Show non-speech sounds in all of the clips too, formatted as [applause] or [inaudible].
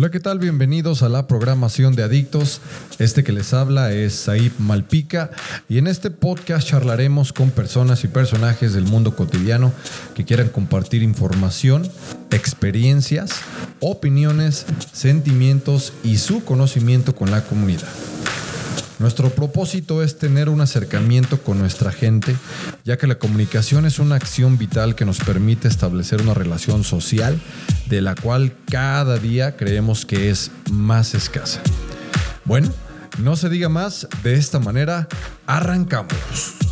Hola, ¿qué tal? Bienvenidos a la programación de Adictos. Este que les habla es Said Malpica y en este podcast charlaremos con personas y personajes del mundo cotidiano que quieran compartir información, experiencias, opiniones, sentimientos y su conocimiento con la comunidad. Nuestro propósito es tener un acercamiento con nuestra gente, ya que la comunicación es una acción vital que nos permite establecer una relación social de la cual cada día creemos que es más escasa. Bueno, no se diga más, de esta manera arrancamos.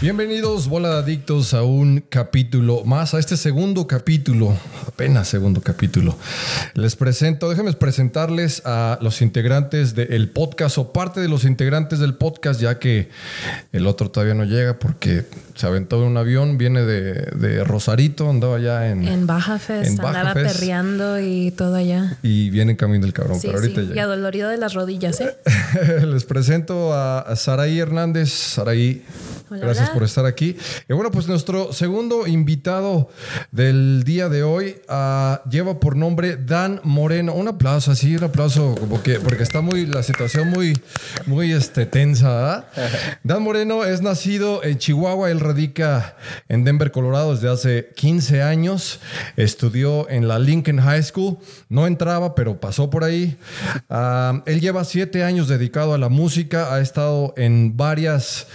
Bienvenidos, bola de adictos, a un capítulo más, a este segundo capítulo, apenas segundo capítulo. Les presento, déjenme presentarles a los integrantes del podcast o parte de los integrantes del podcast, ya que el otro todavía no llega porque se aventó en un avión, viene de, Rosarito, andaba ya en... En Baja Fest, andaba perreando y todo allá. Y viene en camino del cabrón, pero ahorita sí. Y adolorido de las rodillas, ¿eh? [laughs] Les presento a Saraí Hernández. Saraí, gracias por estar aquí. Y bueno, pues nuestro segundo invitado del día de hoy ah, lleva por nombre Dan Moreno. Un aplauso, así, un aplauso, porque, porque está muy, la situación muy, muy este, tensa. [laughs] Dan Moreno es nacido en Chihuahua, él radica en Denver, Colorado desde hace 15 años. Estudió en la Lincoln High School. No entraba, pero pasó por ahí. Ah, él lleva siete años dedicado a la música, ha estado en varias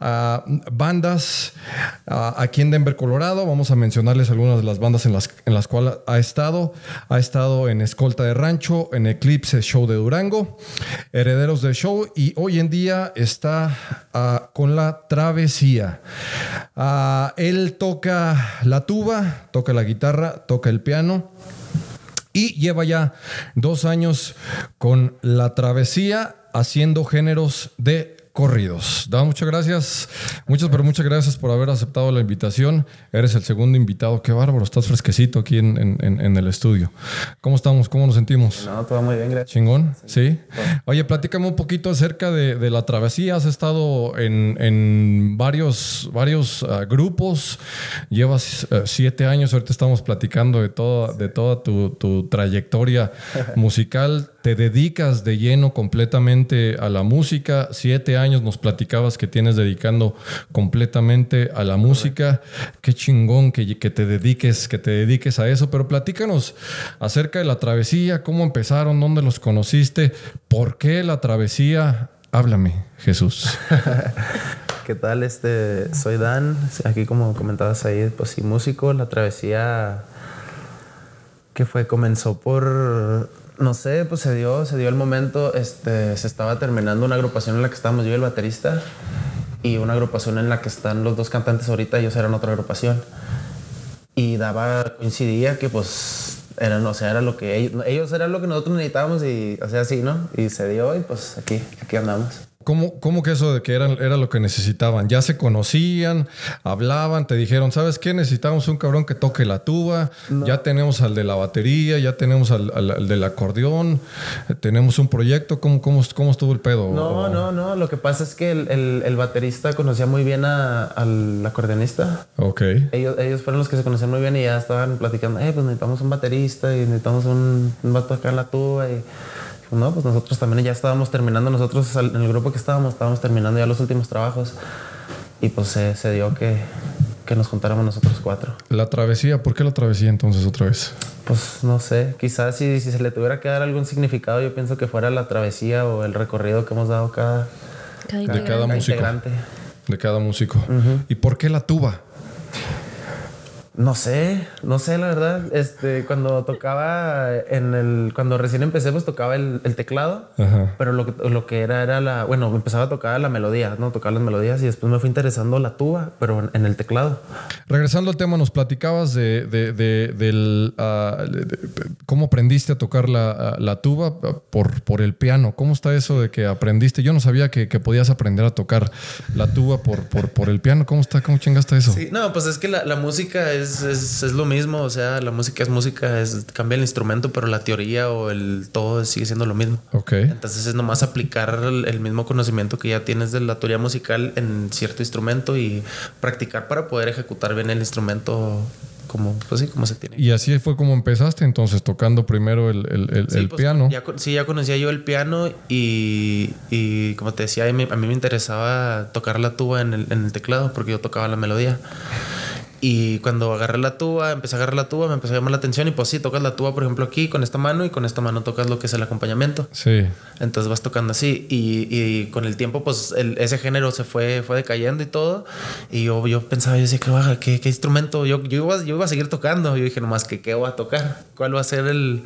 uh, bandas uh, aquí en Denver, Colorado. Vamos a mencionarles algunas de las bandas en las, en las cuales ha estado. Ha estado en Escolta de Rancho, en Eclipse Show de Durango, Herederos del Show y hoy en día está con la Travesía. Él toca la tuba, toca la guitarra, toca el piano. Y lleva ya dos años con la travesía haciendo géneros de corridos. Da, muchas gracias. Muchas, pero muchas gracias por haber aceptado la invitación. Eres el segundo invitado. Qué bárbaro, estás fresquecito aquí en, el estudio. ¿Cómo estamos? ¿Cómo nos sentimos? No, todo muy bien, gracias. ¿Chingón? Sí. Oye, platícame un poquito acerca de, la travesía. Has estado en, varios, varios ah, grupos. Llevas ah, siete años. Ahorita estamos platicando de toda, de toda tu, tu trayectoria [laughs] musical. Te dedicas de lleno completamente a la música. Siete años nos platicabas que tienes dedicando completamente a la música. Qué chingón que, que te dediques, que te dediques a eso. Pero platícanos acerca de la travesía, cómo empezaron, dónde los conociste, por qué la travesía. Háblame, Jesús. [laughs] ¿Qué tal? Este, soy Dan. Aquí, como comentabas ahí, pues sí, músico. La travesía que fue, comenzó por no sé, pues se dio, se dio el momento, este, se estaba terminando una agrupación en la que estábamos yo y el baterista y una agrupación en la que están los dos cantantes ahorita, ellos eran otra agrupación. Y daba, coincidía que pues eran, o sea, era lo que ellos, ellos eran lo que nosotros necesitábamos y, o sea, así, ¿no? Y se dio y pues aquí, aquí andamos. ¿Cómo, ¿Cómo, que eso de que eran, era lo que necesitaban? Ya se conocían, hablaban, te dijeron, ¿sabes qué? Necesitamos un cabrón que toque la tuba, ya tenemos al de la batería, ya tenemos al, al, del acordeón, tenemos un proyecto, ¿cómo, cómo, cómo estuvo el pedo? No, no, no, lo que pasa es que el, el, baterista conocía muy bien a, al acordeonista. Ok. Ellos, ellos fueron los que se conocían muy bien y ya estaban platicando, eh, pues necesitamos un baterista y necesitamos un, un a tocar la tuba y no, pues nosotros también ya estábamos terminando, nosotros en el grupo que estábamos, estábamos terminando ya los últimos trabajos y pues se, dio que, que, nos juntáramos nosotros cuatro. La travesía, ¿por qué la travesía entonces otra vez? Pues no sé, quizás si, si se le tuviera que dar algún significado, yo pienso que fuera la travesía o el recorrido que hemos dado cada, de cada músico. De cada músico. ¿Y por qué la tuba? No sé, no sé la verdad. Este, cuando tocaba en el, cuando recién empecé, pues tocaba el, teclado, pero lo que, lo que era era la, bueno, empezaba a tocar la melodía, no, tocar las melodías y después me fue interesando la tuba, pero en, el teclado. Regresando al tema, nos platicabas de, del, ah, cómo aprendiste a tocar la, la, tuba por, por el piano. ¿Cómo está eso de que aprendiste? Yo no sabía que, que podías aprender a tocar la tuba por, por, por el piano. ¿Cómo está? ¿Cómo chingaste eso? Sí, no, pues es que la, la música es, es, es, lo mismo, o sea, la música es música, es, cambia el instrumento, pero la teoría o el todo sigue siendo lo mismo. Ok. Entonces es nomás aplicar el, el mismo conocimiento que ya tienes de la teoría musical en cierto instrumento y practicar para poder ejecutar bien el instrumento como, pues sí, como se tiene. Y así fue como empezaste entonces, tocando primero el, el, el, pues, piano. Ya, sí, ya conocía yo el piano y, y como te decía, a mí, a mí, me interesaba tocar la tuba en el, en el teclado porque yo tocaba la melodía. Y cuando agarré la tuba, empecé a agarrar la tuba, me empezó a llamar la atención y pues sí, tocas la tuba, por ejemplo, aquí con esta mano y con esta mano tocas lo que es el acompañamiento. Sí. Entonces vas tocando así y, y con el tiempo pues el, ese género se fue, fue decayendo y todo. Y yo, yo pensaba, yo decía, ¿qué, qué, qué instrumento? Yo, yo, iba, yo iba a seguir tocando. Yo dije, nomás, que ¿qué voy a tocar? ¿Cuál va a ser el...?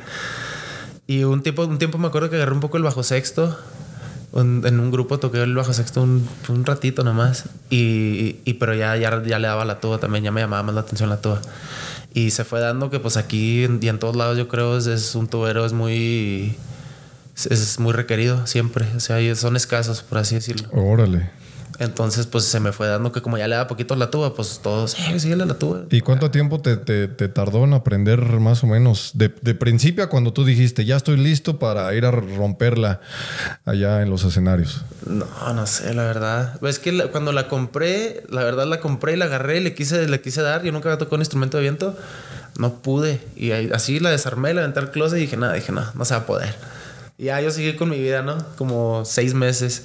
Y un tiempo, un tiempo me acuerdo que agarré un poco el bajo sexto en un grupo toqué el bajo sexto un, un ratito nomás. Y, y, pero ya, ya, ya le daba la tuba también, ya me llamaba más la atención la tuba. Y se fue dando que pues aquí y en todos lados yo creo es, es un tubero es muy es muy requerido siempre, o sea, son escasos por así decirlo. Órale. Entonces, pues se me fue dando que como ya le daba poquito la tuba, pues todos, eh, síguele la tuba. ¿Y cuánto tiempo te, te, te, tardó en aprender más o menos? De, de, principio a cuando tú dijiste, ya estoy listo para ir a romperla allá en los escenarios. No, no sé, la verdad. Es que la, cuando la compré, la verdad la compré y la agarré y le quise, le quise dar. Yo nunca había tocado un instrumento de viento. No pude. Y así la desarmé, la aventé al closet y dije, nada, dije, no, no se va a poder. Y ya yo seguí con mi vida, ¿no? Como seis meses.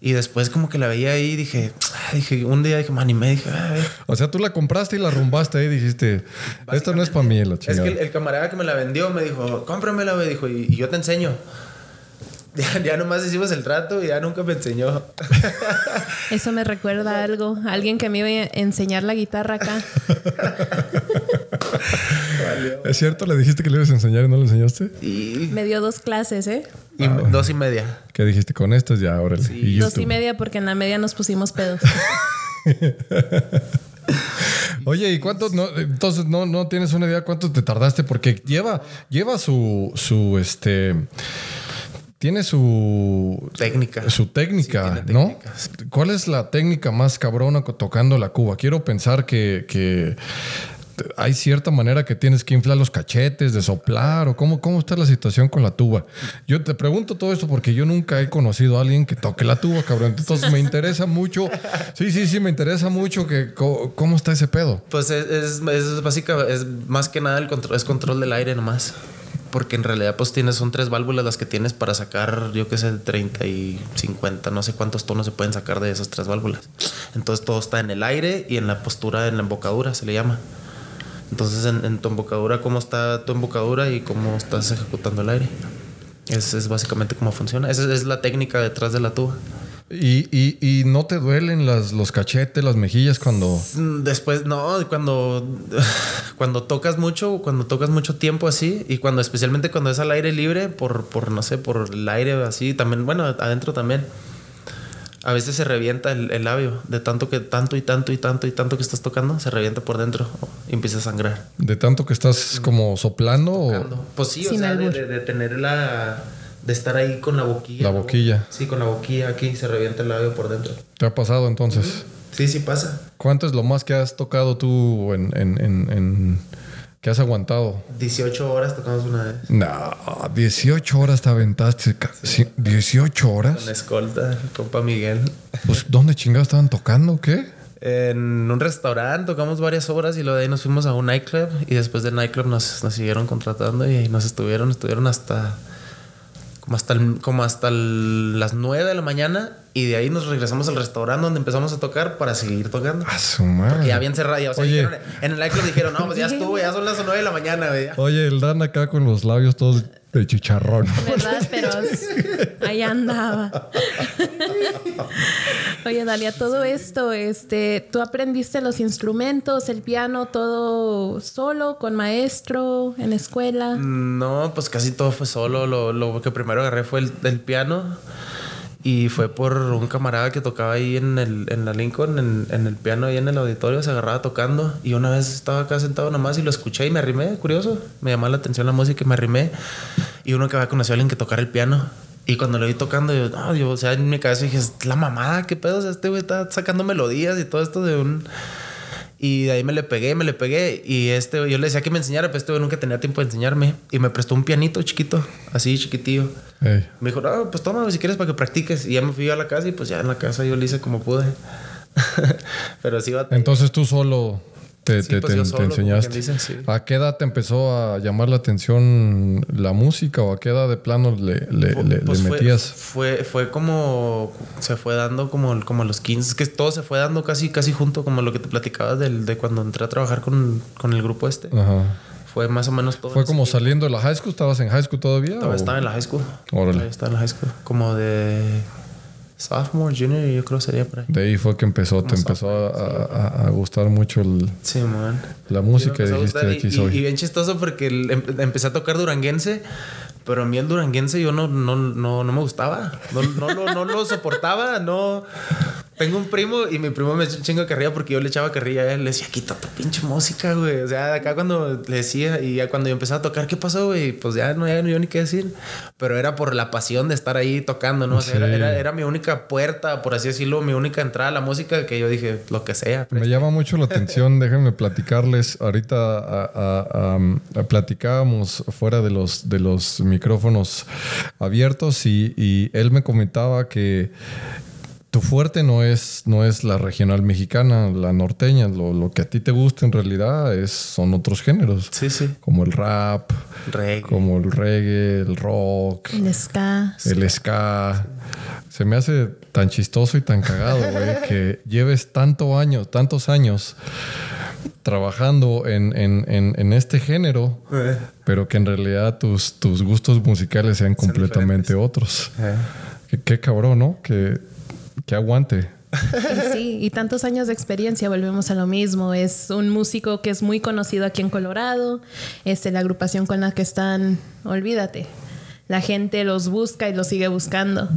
Y después como que la veía ahí y dije, dije, un día dije, me animé, dije, O sea, tú la compraste y la rumbaste ahí y dijiste, esto no es para mí, la chingada. Es que el, camarada que me la vendió me dijo, cómpramela, me dijo, y, y yo te enseño. [laughs] Ya, ya, nomás hicimos el trato y ya nunca me enseñó. [laughs] Eso me recuerda a algo. Alguien que me iba a enseñar la guitarra acá. [laughs] ¿Es cierto? ¿Le dijiste que le ibas a enseñar y no le enseñaste? Y... Me dio dos clases, ¿eh? Y ah, dos y media. ¿Qué dijiste? Con esto ya, ahora Sí. dos y media porque en la media nos pusimos pedos. [laughs] Oye, ¿y cuánto? No, entonces no, no tienes una idea cuánto te tardaste porque lleva, lleva su, su este tiene su técnica. Su técnica, ¿no? ¿Cuál es la técnica más cabrona tocando la cuba? Quiero pensar que, que, hay cierta manera que tienes que inflar los cachetes, de soplar, o cómo, cómo está la situación con la tuba. Yo te pregunto todo esto porque yo nunca he conocido a alguien que toque la tuba, cabrón. Entonces me interesa mucho. Sí, sí, sí, me interesa mucho que cómo, está ese pedo. Pues es, es, es básica, es más que nada el control, es control del aire nomás porque en realidad pues tienes, son tres válvulas las que tienes para sacar, yo qué sé, 30 y 50, no sé cuántos tonos se pueden sacar de esas tres válvulas. Entonces todo está en el aire y en la postura, en la embocadura se le llama. Entonces en, tu embocadura, cómo está tu embocadura y cómo estás ejecutando el aire. Es, es básicamente cómo funciona. Esa es la técnica detrás de la tuba. ¿Y, y, y no te duelen las, los cachetes, las mejillas cuando...? Después, no, cuando, [laughs] cuando tocas mucho, cuando tocas mucho tiempo así y cuando especialmente cuando es al aire libre, por, por no sé, por el aire así, también, bueno, adentro también. A veces se revienta el, el, labio de tanto que tanto y tanto y tanto y tanto que estás tocando, se revienta por dentro y empieza a sangrar. ¿De tanto que estás como soplando? O... Pues sí, o sea, de, de tener la de estar ahí con la boquilla. La boquilla. Sí, con la boquilla aquí se revienta el labio por dentro. ¿Te ha pasado entonces? Sí, sí pasa. ¿Cuánto es lo más que has tocado tú en, en, en, que has aguantado? 18 horas tocamos una vez. No, 18 horas te aventaste. Sí. ¿18 horas? Con escolta, compa Miguel. Pues, ¿dónde chingados estaban tocando qué? En un restaurante tocamos varias horas y luego de ahí nos fuimos a un nightclub y después del nightclub nos, nos siguieron contratando y nos estuvieron, estuvieron hasta como hasta, como hasta las 9 de la mañana y de ahí nos regresamos al restaurante donde empezamos a tocar para seguir tocando. A su madre. Porque ya habían cerrado. O sea, dijeron, en el nightclub dijeron, no, pues ya estuvo, ya son las 9 de la mañana. Oye, el Dan acá con los labios todos de chicharrón. ¿Verdad? [laughs] Pero ahí andaba. Oye, Dalia, todo esto, este, ¿tú aprendiste los instrumentos, el piano, todo solo, con maestro, en escuela? No, pues casi todo fue solo. Lo, lo que primero agarré fue el, el, piano. Y fue por un camarada que tocaba ahí en, el, en la Lincoln, en, en, el piano, ahí en el auditorio, se agarraba tocando. Y una vez estaba acá sentado nomás y lo escuché y me arrimé, curioso. Me llamó la atención la música y me arrimé. Y uno que había conocido a alguien que tocara el piano. Y cuando lo vi tocando, yo, no, yo, o sea, en mi cabeza dije, la mamada, qué pedo, o sea, este güey está sacando melodías y todo esto de un. Y de ahí me le pegué, me le pegué. Y este, yo le decía que me enseñara, pero este güey nunca tenía tiempo de enseñarme. Y me prestó un pianito chiquito, así chiquitillo. Me dijo, no, pues toma si quieres para que practiques. Y ya me fui a la casa y pues ya en la casa yo le hice como pude. [laughs] pero sí, Entonces tú solo te, pues enseñaste. ¿A qué edad te empezó a llamar la atención la música o a qué edad de plano le, le, pues metías? Fue, fue como se fue dando como, como a los 15, es que todo se fue dando casi, casi junto, como lo que te platicabas del, de cuando entré a trabajar con, con el grupo este. Ajá. Fue más o menos todo. ¿Fue como saliendo de la high school? ¿Estabas en high school todavía? Estaba, en la high school. Órale. Estaba en la high school. Como de sophomore, junior, yo creo sería por ahí. De ahí fue que empezó, te empezó a, a, gustar mucho el, sí, man. la música y dijiste aquí soy. Y, bien chistoso porque em, empecé a tocar duranguense, pero a mí el duranguense yo no, no, no, no me gustaba. No, no, no, no lo soportaba, no. Tengo un primo y mi primo me echó un chingo de carrilla porque yo le echaba carrilla a él. Le decía, quita tu pinche música, güey. O sea, acá cuando le decía y ya cuando yo empecé a tocar, ¿qué pasó, güey? Pues ya no había yo ni qué decir. Pero era por la pasión de estar ahí tocando, ¿no? O sea, era, era, mi única puerta, por así decirlo, mi única entrada a la música que yo dije, lo que sea. Me llama mucho la atención, [laughs] déjenme platicarles. Ahorita platicábamos fuera de los, de los micrófonos abiertos y, y él me comentaba que tu fuerte no es, no es la regional mexicana, la norteña. Lo, que a ti te gusta en realidad es, son otros géneros. Sí, sí. Como el rap, como el reggae, el rock. El ska. El ska. Se me hace tan chistoso y tan cagado, güey, [laughs] que lleves tanto años, tantos años trabajando en, este género, eh. pero que en realidad tus, tus gustos musicales sean completamente otros. Eh. Qué, cabrón, ¿no? Que que aguante. sí, y tantos años de experiencia, volvemos a lo mismo. Es un músico que es muy conocido aquí en Colorado, es la agrupación con la que están, olvídate. La gente los busca y los sigue buscando.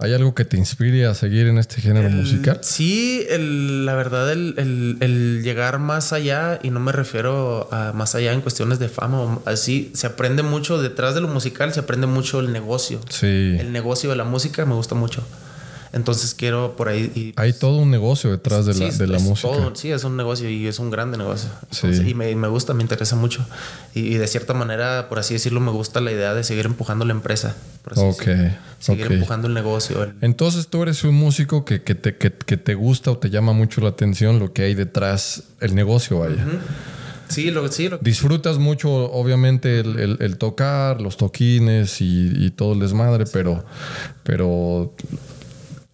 ¿Hay algo que te inspire a seguir en este género musical? Sí, la verdad, el, llegar más allá, y no me refiero a más allá en cuestiones de fama, así, se aprende mucho detrás de lo musical, se aprende mucho el negocio. Sí. El negocio de la música me gusta mucho. Entonces quiero por ahí... Y, Hay todo un negocio detrás de la, de la música. sí, es un negocio y es un grande negocio. y me, me, gusta, me interesa mucho. Y, de cierta manera, por así decirlo, me gusta la idea de seguir empujando la empresa. ok. Seguir empujando el negocio. Entonces tú eres un músico que, que, te, que, te gusta o te llama mucho la atención lo que hay detrás, el negocio vaya. Sí, lo, sí. Disfrutas mucho, obviamente, el, el, tocar, los toquines y, y, todo el desmadre, pero, pero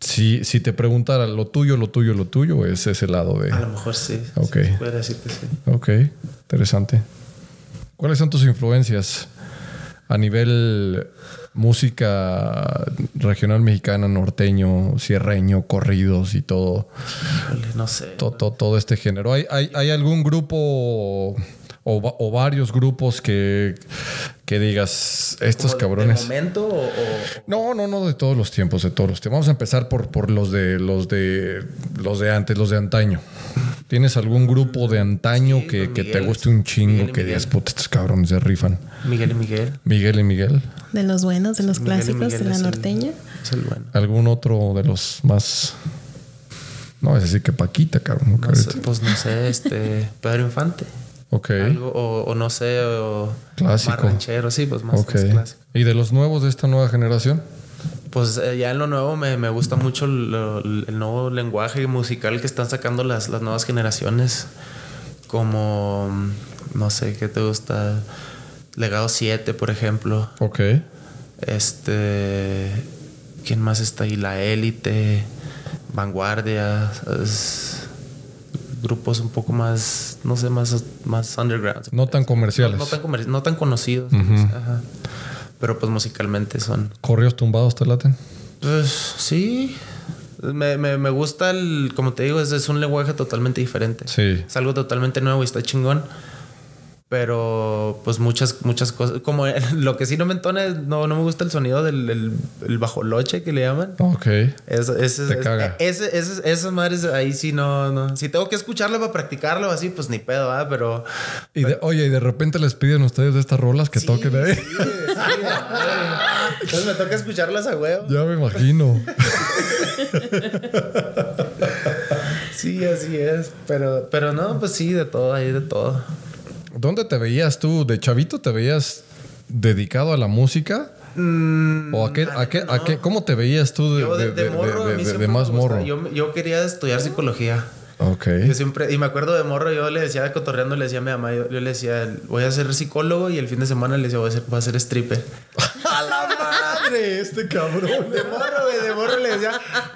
si, si te preguntara lo tuyo, lo tuyo, lo tuyo, es ese lado de. A lo mejor sí. Ok. puede decir que sí. Ok, interesante. ¿Cuáles son tus influencias a nivel música regional mexicana, norteño, sierreño, corridos y todo? No sé. Todo, todo, este género. ¿Hay, hay, hay algún grupo o, varios grupos que, que digas, estos cabrones. ¿De momento o, No, no, no, de todos los tiempos, de todos los tiempos. Vamos a empezar por, por los de los de los de antes, los de antaño. ¿Tienes algún grupo de antaño que, te guste un chingo que digas, puta, estos cabrones se rifan? Miguel y Miguel. Miguel y Miguel. De los buenos, de los clásicos, de la norteña. es el bueno. ¿Algún otro de los más no, es decir que Paquita, cabrón. pues no sé, este. Pedro Infante. Ok. o, no sé, o clásico. más ranchero, sí, pues más, clásico. ¿Y de los nuevos de esta nueva generación? Pues eh, ya en lo nuevo me, me gusta mucho el nuevo lenguaje musical que están sacando las, las nuevas generaciones. Como, no sé, ¿qué te gusta? Legado 7, por ejemplo. Ok. Este. ¿Quién más está ahí? La Élite, Vanguardia. Es, grupos un poco más, no sé, más, más underground. No tan comerciales. No, tan, no tan conocidos. Pero pues musicalmente son. ¿Corrios tumbados te laten? Pues sí. Me, me, me gusta el, como te digo, es, es un lenguaje totalmente diferente. Sí. Es algo totalmente nuevo y está chingón. Pero pues muchas, muchas cosas. Como [laughs] lo que sí no me entona es, no, no me gusta el sonido del el, bajo loche que le llaman. Ok. Eso, ese, Te caga. Ese, ese, esas madres ahí sí no, no. Si tengo que escucharlo para practicarlo así, pues ni pedo, ¿verdad? Pero. Y oye, y de repente les piden ustedes de estas rolas que toquen ahí. Sí, Entonces me toca escucharlas a huevo. Ya me imagino. [laughs] Sí, así es. Pero, pero no, pues sí, de todo, ahí de todo. ¿Dónde te veías tú? ¿De chavito te veías dedicado a la música? Mm, ¿O a qué, a qué, a qué, cómo te veías tú de, yo de, de- morro, más morro? Yo, yo quería estudiar psicología. Ok. Yo siempre, y me acuerdo de morro, yo le decía cotorreando, le decía a mi mamá, yo, yo le decía, voy a ser psicólogo y el fin de semana le decía, voy a ser, voy a ser stripper. [laughs] ¡A la madre! Este cabrón. De morro, güey, de morro le decía,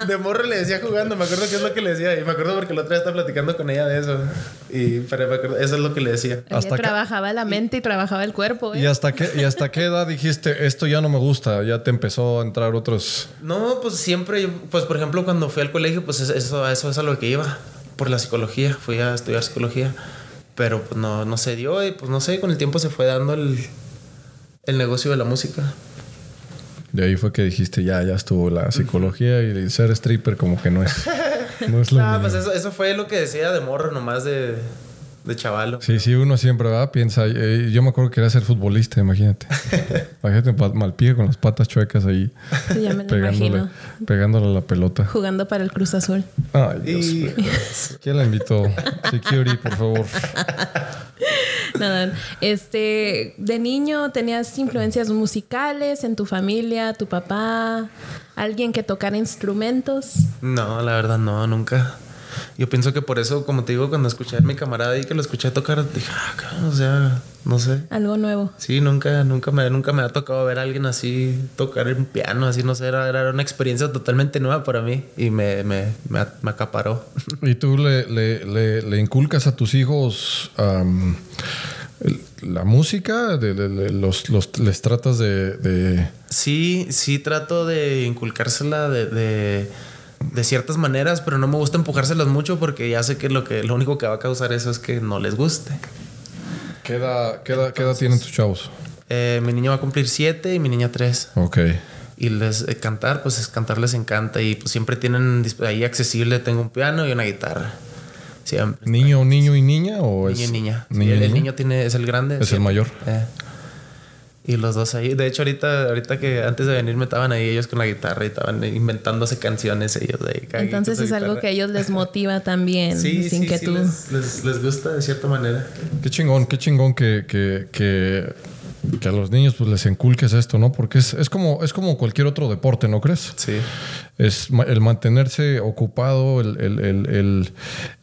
de morro le decía jugando, me acuerdo qué es lo que le decía, y me acuerdo porque la otra vez estaba platicando con ella de eso, y pero me acuerdo, eso es lo que le decía. Ella Hasta que- trabajaba la mente y trabajaba el cuerpo. ¿eh? ¿Y hasta, qué, ¿Y hasta qué edad dijiste, esto ya no me gusta? Ya te empezó a entrar otros... No, pues siempre, pues por ejemplo, cuando fui al colegio, pues es- eso, eso es a lo que iba, por la psicología, fui a estudiar psicología, pero pues no, no se dio y pues no sé, con el tiempo se fue dando el, el negocio de la música. De ahí fue que dijiste, ya, ya estuvo la psicología y ser stripper como que no es, no es lo [laughs] Ah, pues eso, eso fue lo que decía de morro, nomás de, de chavalo. Sí, sí, uno siempre va, piensa. eh, yo me acuerdo que quería ser futbolista, imagínate. [laughs] imagínate mal pie con las patas chuecas ahí, Sí, ya me lo pegándole, imagino. pegándole a la pelota. Jugando para el Cruz Azul. Ay, Dios Y- mío. ¿Quién la invitó? [laughs] Security, por favor. [laughs] Nada, este, de niño tenías influencias musicales en tu familia, tu papá, alguien que tocara instrumentos. No, la verdad no, nunca. Yo pienso que por eso, como te digo, cuando escuché a mi camarada y que lo escuché tocar, dije, ah, cabrón, o sea, no sé. Algo nuevo. Sí, nunca, nunca me, nunca me ha tocado ver a alguien así tocar un piano, así, no sé, era, era una experiencia totalmente nueva para mí y me, me, me, me acaparó. [laughs] ¿Y tú le, le- le- le inculcas a tus hijos la música? De, de- de- los, los- ¿Les tratas de, de- Sí, sí trato de inculcársela de, de, ciertas maneras, pero no me gusta empujárselas mucho porque ya sé que lo, que lo único que va a causar eso es que no les guste. ¿Qué edad, qué edad- qué edad tienen tus chavos? Eh, mi niño va a cumplir siete y mi niña tres. Ok. Y les eh, cantar, pues es cantar les encanta y pues siempre tienen ahí accesible, tengo un piano y una guitarra. Siempre. ¿Niño, niño y niña? ¿O Niño es y niña. Sí, niño y el, niño tiene, es el grande. Es el mayor. Eh. Y los dos ahí. De hecho, ahorita, ahorita que antes de venir me estaban ahí ellos con la guitarra y estaban inventándose canciones ellos de ahí. Entonces es algo que a ellos les motiva también, Sí, sin sí, que sí, tú... les, les- les gusta de cierta manera. Qué chingón, qué chingón que, que, que, que a los niños pues les inculques esto, ¿no? Porque es, es, como, es como cualquier otro deporte, ¿no crees? Sí. Es el mantenerse ocupado, el, el, el, el,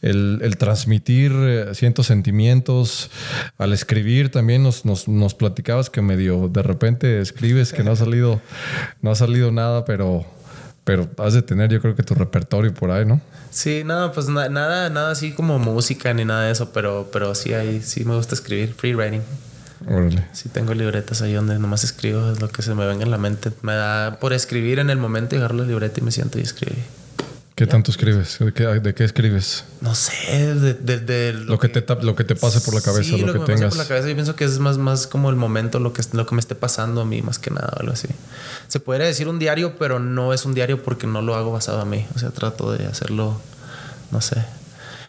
el- el transmitir eh, ciertos sentimientos. Al escribir también nos, nos, nos platicabas que medio de repente escribes que no ha salido, no ha salido nada, pero, pero has de tener yo creo que tu repertorio por ahí, ¿no? Sí, no, pues na- nada, nada así como música ni nada de eso, pero, pero sí ahí sí me gusta escribir, free writing. Órale. Sí tengo libretas ahí donde nomás escribo lo que se me venga en la mente. Me da por escribir en el momento y agarro la libreta y me siento y escribí. ¿Qué tanto escribes? ¿De qué, de qué escribes? No sé, de, de- de Lo que te, tap- lo que te pase por la cabeza, Sí, lo, que, me pase tengas. por la cabeza. Yo pienso que es más, más como el momento, lo que, lo que me esté pasando a mí, más que nada, algo así. Se podría decir un diario, pero no es un diario porque no lo hago basado a mí. O sea, trato de hacerlo, no sé.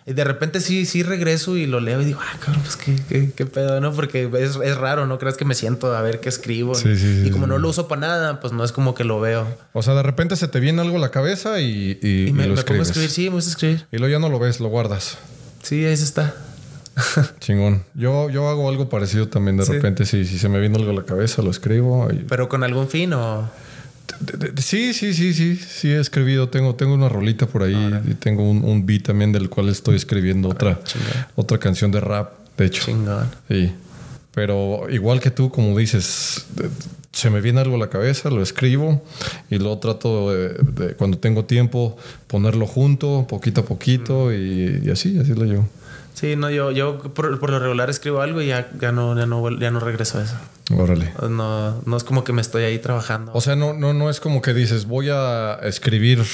Y de repente sí, sí regreso y lo leo y digo, ah, cabrón, pues qué, qué, qué pedo, ¿no? Porque es, es raro, ¿no? Crees que me siento a ver qué escribo. Sí, sí, y sí, como sí. no lo uso para nada, pues no es como que lo veo. O sea, de repente se te viene algo a la cabeza y, y- Y me, y lo me pongo a escribir, sí, me gusta escribir. Y luego ya no lo ves, lo guardas. Sí, ahí se está. [laughs] Chingón. Yo, yo hago algo parecido también de Sí. repente. Si, si se me viene algo a la cabeza, lo escribo. y- Pero con algún fin o... Sí, sí, sí, sí. Sí he escribido. Tengo, tengo una rolita por ahí y tengo un, un beat también del cual estoy escribiendo otra, chingón. otra canción de rap, de hecho. Sí. Pero igual que tú, como dices, se me viene algo a la cabeza, lo escribo y luego trato de, de, cuando tengo tiempo ponerlo junto, poquito a poquito y, y así, así lo llevo. Sí, no, yo, yo por, por lo regular escribo algo y ya, ya, no, ya, no, ya no regreso a eso. Órale. No, no es como que me estoy ahí trabajando O sea, no, no, no es como que dices, voy a escribir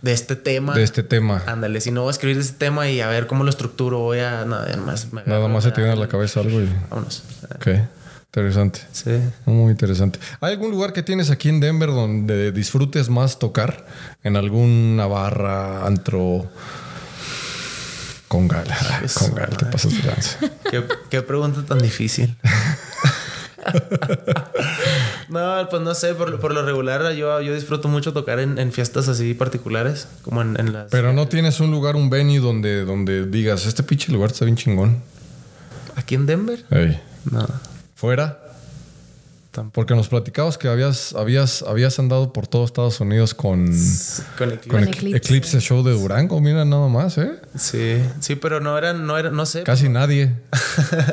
de este tema. de este tema. Ándale, si no voy a escribir de este tema y a ver cómo lo estructuro, voy a. Nada, más. me Nada más se te viene a la cabeza algo y... Vámonos. Ok, interesante. Sí. Muy interesante. ¿Hay algún lugar que tienes aquí en Denver donde disfrutes más tocar? ¿En alguna barra, antro? Con gal. Con gal, te pasas de lanza. [laughs] ¿Qué, qué pregunta tan difícil. [laughs] No, pues no sé, por, por lo regular yo, yo disfruto mucho tocar en, en fiestas así particulares, como en, en las... Pero no tienes un lugar, un venue donde, donde digas, este pinche lugar está bien chingón. ¿Aquí en Denver? Ey. No. ¿Fuera? Tampoco. Porque nos platicabas que habías, habías, habías andado por todo Estados Unidos con, Con Eclipse. con Eclipse. Eclipse Show de Durango. Mira nada más, ¿eh? Sí, sí, pero no eran, no eran, no sé. Casi nadie. [laughs]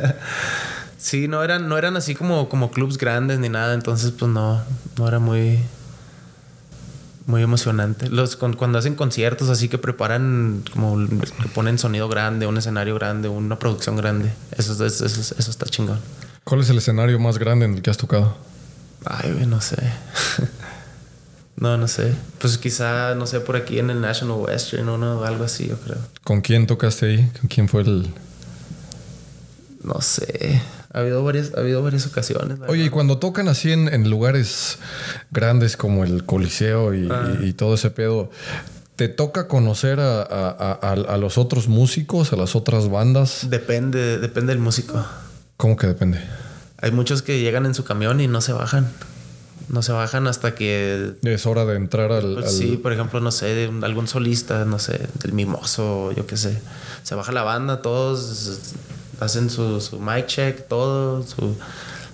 Sí, no eran, no eran así como, como clubs grandes ni nada, entonces pues no, no era muy, muy emocionante. Los, con- cuando hacen conciertos así que preparan, como que ponen sonido grande, un escenario grande, una producción grande, eso, eso, eso, eso está chingón. ¿Cuál es el escenario más grande en el que has tocado? Ay, güey, no sé. [laughs] no, no sé. Pues quizá, no sé, por aquí en el National Western o no, algo así, yo creo. ¿Con quién tocaste ahí? ¿Con quién fue el...? No sé. Ha habido varias, ha habido varias ocasiones. Oye, y cuando tocan así en, en lugares grandes como el Coliseo y, Ah. y- y todo ese pedo, ¿te toca conocer a, a- a- a los otros músicos, a las otras bandas? Depende, depende del músico. ¿Cómo que depende? Hay muchos que llegan en su camión y no se bajan. No se bajan hasta que. Es hora de entrar al... pues, al- sí, por ejemplo, no sé, algún solista, no sé, del mimoso, yo qué sé. Se baja la banda, todos hacen su, su mic check, todo. Su,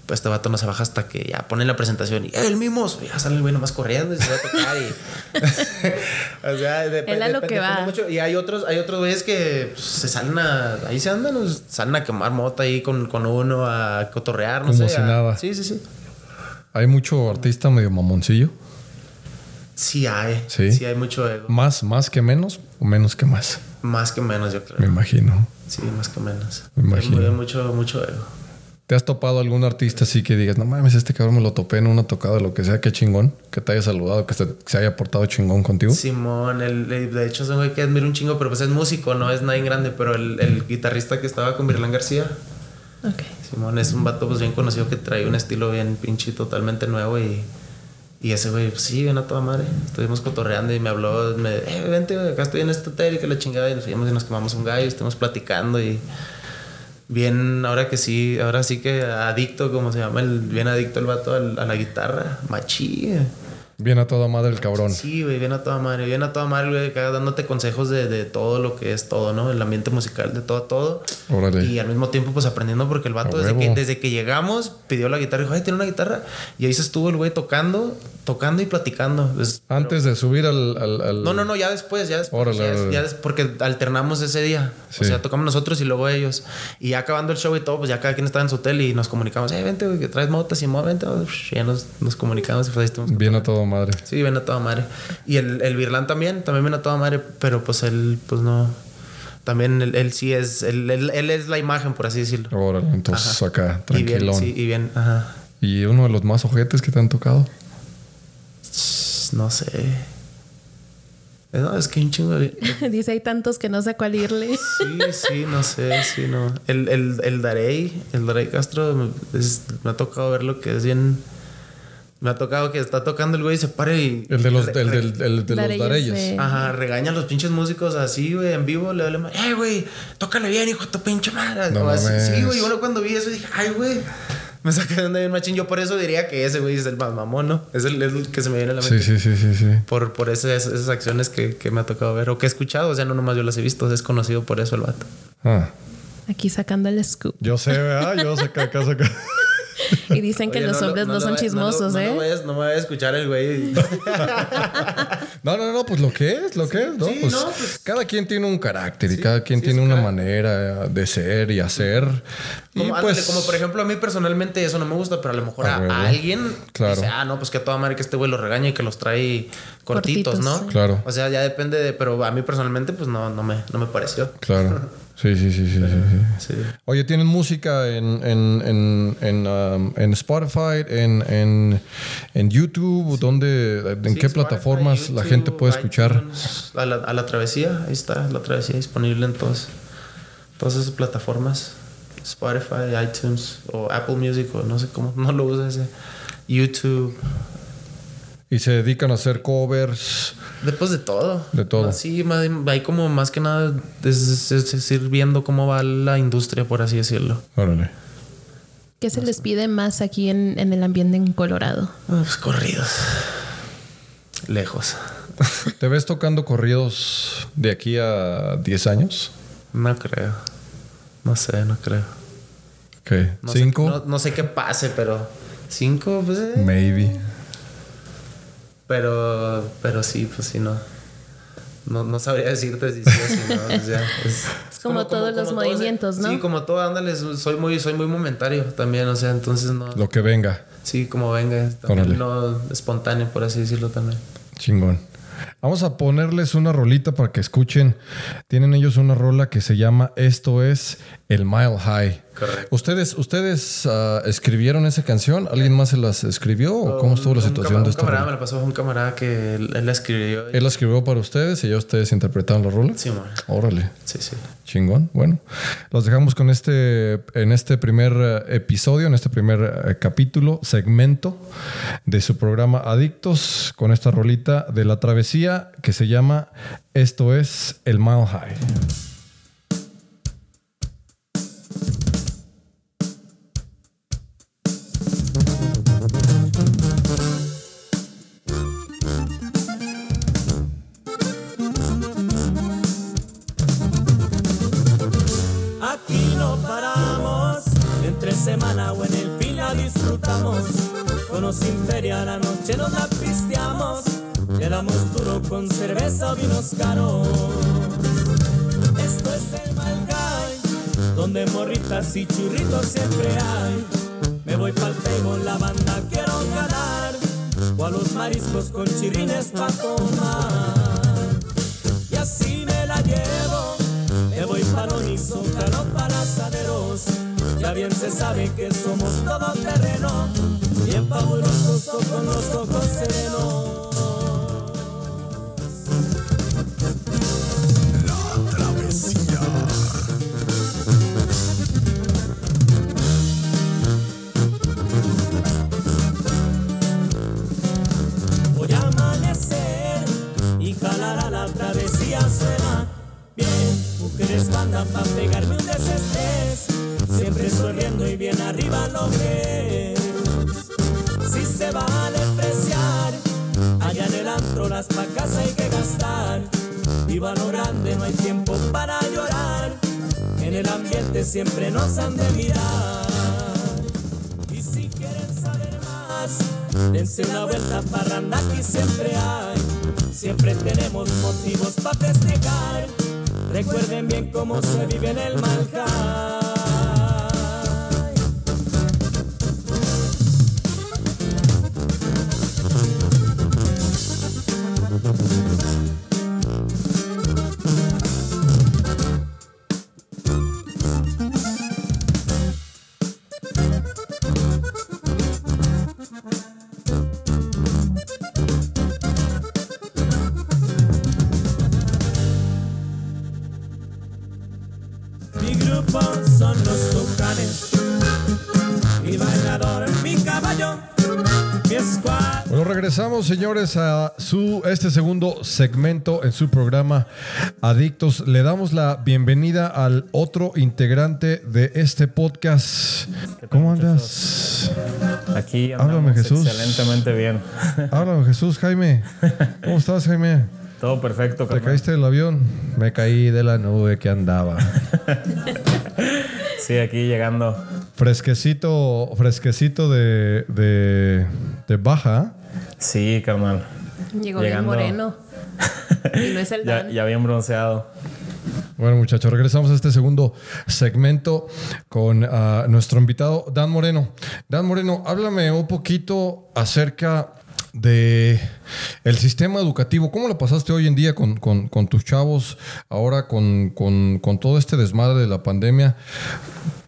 pues este vato no se baja hasta que ya ponen la presentación y ¡Eh, el mimoso! Ya sale el güey nomás corriendo y se va a tocar. Y, [laughs] o sea, dep- Él a lo que depende va. mucho. Y hay otros, hay otros güeyes que pues, se salen a. Ahí se andan, pues, salen a quemar mota ahí con, con uno, a cotorrear, no Como sé. si a- nada. Sí, sí, sí. Hay mucho artista medio mamoncillo. Sí hay. Sí. Sí, hay mucho ego. Más, más que menos o menos que más. Más que menos, yo creo. Me imagino. Sí, más que menos. Me imagino. Hay mucho, mucho ego. ¿Te has topado algún artista así que digas, no mames, este cabrón me lo topé en una tocada, lo que sea, qué chingón, que te haya saludado, que se, que se haya portado chingón contigo? Simón, el, el- de hecho es un güey que admiro un chingo, pero pues es músico, no es nadie grande, pero el, el guitarrista que estaba con Virlán García, Ok. Simón es un vato pues bien conocido que trae un estilo bien pinche totalmente nuevo y, y ese güey, pues sí, ven a toda madre. Estuvimos cotorreando y me habló, me, eh, vente, güey, acá estoy en este hotel y que la chingada y nos fuimos y nos quemamos un gallo, estuvimos platicando y bien, ahora que sí, ahora sí que adicto, como se llama, el, bien adicto el vato a la guitarra, machí. Bien a toda madre el cabrón. Sí, güey, bien a toda madre, bien a toda madre, güey, dándote consejos de, de todo lo que es todo, ¿no? El ambiente musical, de todo, todo. Órale. Y al mismo tiempo, pues aprendiendo, porque el vato, desde que, desde que llegamos, pidió la guitarra y dijo, ay, tiene una guitarra. Y ahí se estuvo el güey tocando, tocando y platicando. Pues, Antes de subir al... al- al- no, no, no, ya después, ya después. Órale, ya, órale. ya des- porque alternamos ese día. Sí. O sea, tocamos nosotros y luego ellos. Y ya acabando el show y todo, pues ya cada quien estaba en su hotel y nos comunicamos. Eh, vente, güey, que traes motas y mo- vente. Y ya nos, nos comunicamos y pues ahí. Bien a toda madre. Sí, viene a toda madre. Y el, el Virlán también, también viene a toda madre, pero pues él, pues no. También él, él sí es, él, él- él es la imagen, por así decirlo. Órale, entonces Ajá. acá, Y bien, tranquilón. sí, y bien, ajá. ¿Y uno de los más ojetes que te han tocado? No sé. Eh, No, es que hay un chingo de... [laughs] Dice, hay tantos que no sé cuál irle. Sí, sí, no sé, sí, no. El, el, el Darey, el Darey Castro, es- me ha tocado ver lo que es bien... Me ha tocado que está tocando el güey y se pare y... El de los, el el de los eh. Ajá, regaña a los pinches músicos así, güey, en vivo, le vale más. ¡Eh, güey! Tócale bien, hijo de tu pinche madre. No O así, sí, güey, yo cuando vi eso dije, ¡ay, güey! Me saqué de onda bien machín. Yo por eso diría que ese güey es el más mamón, ¿no? Es el, es el que se me viene a la mente. Sí, sí, sí, sí, sí. Por, por ese- esas acciones que, que me ha tocado ver o que he escuchado. O sea, no nomás yo las he visto, es conocido por eso el vato. Ah, Aquí sacando el scoop. yo sé, ¿verdad? Yo sé que acá, acá. [laughs] Y dicen que Oye, los lo- hombres no, lo son chismosos, no, lo- ¿eh? No, lo vayas- me vayas a escuchar el güey. [laughs] No, no, no, pues lo que es, lo que es, ¿no? sí, pues, no, pues- cada quien tiene un carácter y cada quien sí, tiene una manera de ser y hacer. Y Como, ándale, pues, como por ejemplo, a mí personalmente eso no me gusta, pero a lo mejor A a, huevo. a alguien Claro. dice, ah, no, pues que a toda madre que este güey los regaña y que los trae cortitos, Cortitos, ¿no? sí. Claro. O sea, ya depende de, pero a mí personalmente, pues no, no me, no me pareció. claro. [laughs] Sí, sí, sí, sí, sí, sí. Sí. Oye, ¿tienen música en, en, en, en, um, en Spotify, en, en, en YouTube? ¿Dónde, ¿En qué Spotify, plataformas la gente puede escuchar? iTunes, A la, a la travesía, ahí está, la travesía disponible en todos, todas esas plataformas. Spotify, iTunes o Apple Music o no sé cómo, [laughs] no lo usa ese. YouTube. Y se dedican a hacer covers. Después de todo. De todo. Sí, hay como más que nada es, es- es ir viendo cómo va la industria, por así decirlo. Órale. ¿Qué se les pide más aquí en, en el ambiente en Colorado? Pues corridos. Lejos. [laughs] ¿Te ves tocando corridos de aquí a 10 años? No creo. No sé, no creo. ¿Qué? No sé- ¿Cinco? no, no sé qué pase, pero. ¿Cinco? Pues. eh. Maybe. Pero. Pero sí, pues sí, no. No, no sabría decirte si sí o si no. o sea, [laughs] es, Es como todos los movimientos, ¿no? Sí, como todo, ándale. Soy muy, soy muy momentario también, o sea, entonces no. Lo que venga. Sí, como venga. También no espontáneo, por así decirlo también. Chingón. Vamos a ponerles una rolita para que escuchen. Tienen ellos una rola que se llama Esto es el Mile High. Correcto. ¿Ustedes, ustedes ah, escribieron esa canción? ¿Alguien más se las escribió? ¿O cómo estuvo la Un- un situación de Un esta camarada me la pasó, un camarada que él, él la escribió. y- ¿Él la escribió para ustedes y ya ustedes interpretaron la rola? Sí, man. Órale. Sí, sí. Chingón. Bueno, los dejamos con este, en este primer eh, episodio, en este primer eh, capítulo, segmento de su programa Adictos, con esta rolita de la travesía que se llama Esto es el Mile High. Con los imperia la noche nos la pisteamos. Le damos duro con cerveza o vinos caros. Esto es el Malgay, donde morritas y churritos siempre hay. Me voy pa'l table, la banda quiero ganar. O a los mariscos con chirrines pa' tomar. Y así me la llevo. Me voy Lonizo, calo para asaderos. Ya bien se sabe que somos todo terreno. Bien fabulosos o con los ojos serenos. Travesía suena bien. Mujeres banda pa' pegarme un. Y bien arriba lo ves. Si se vale apreciar, allá en el antro las pacas hay que gastar. Viva lo grande, no hay tiempo para llorar. En el ambiente siempre nos han de mirar. Y si quieren saber más, dense una vuelta parranda aquí siempre hay. Siempre tenemos motivos para festejar. Recuerden bien cómo se vive en el Malhai. Regresamos, señores, a su este segundo segmento en su programa Adictos. Le damos la bienvenida al otro integrante de este podcast. ¿Cómo andas? Aquí Háblame, Jesús. excelentemente bien. Háblame, Jesús, Jaime. ¿Cómo estás, Jaime? Todo perfecto, ¿Te carnal. caíste del avión? Me caí de la nube que andaba. [laughs] Sí, aquí llegando. Fresquecito, fresquecito de, de, de baja. Sí, carnal. Llegó bien Llegando. moreno. [laughs] Y no es el Ya, Dan. ya bien bronceado. Bueno, muchachos, regresamos a este segundo segmento con ah, nuestro invitado Dan Moreno. Dan Moreno, háblame un poquito acerca de el sistema educativo. ¿Cómo lo pasaste hoy en día con, con- con tus chavos? Ahora con, con- con todo este desmadre de la pandemia.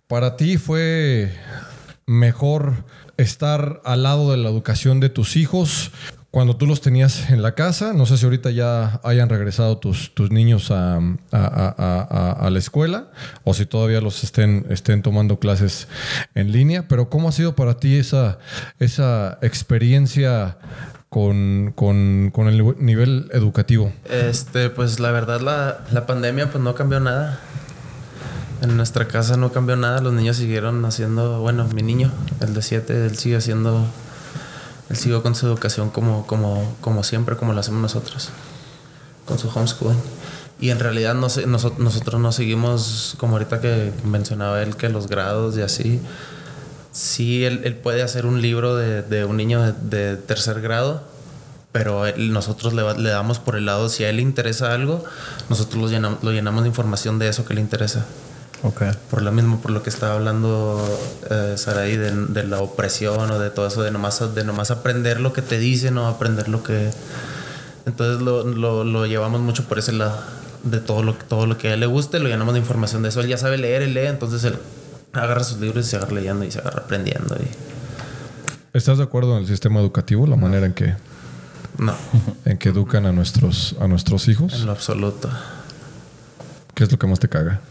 ¿Para ti fue mejor estar al lado de la educación de tus hijos cuando tú los tenías en la casa? No sé si ahorita ya hayan regresado tus, tus niños a, a- a- la escuela o si todavía los estén, estén tomando clases en línea, pero ¿cómo ha sido para ti esa, esa experiencia con, con- con el nivel educativo? Este, pues la verdad, la, la pandemia pues no cambió nada. En nuestra casa no cambió nada, los niños siguieron haciendo, bueno, mi niño, el de 7, él sigue haciendo, él siguió con su educación como, como, como siempre, como lo hacemos nosotros, con su homeschooling. Y en realidad no sé, nosotros, no seguimos, como ahorita que mencionaba él, que los grados y así, sí, él, él puede hacer un libro de, de un niño de, tercer grado, pero nosotros le, le damos por el lado, si a él le interesa algo, nosotros lo llenamos, lo llenamos de información de eso que le interesa. Ok. Por lo mismo, por lo que estaba hablando eh, Saraí, de, de la opresión o de todo eso, de nomás, de nomás aprender lo que te dicen o aprender lo que... Entonces lo, lo, lo llevamos mucho por ese lado, de todo lo, todo lo que a él le guste, lo llenamos de información de eso. Él ya sabe leer, él lee, entonces él agarra sus libros y se agarra leyendo y se agarra aprendiendo. Y... ¿Estás de acuerdo en el sistema educativo, la manera en que, No, [laughs] en que educan a nuestros, a nuestros hijos? en lo absoluto. ¿Qué es lo que más te caga?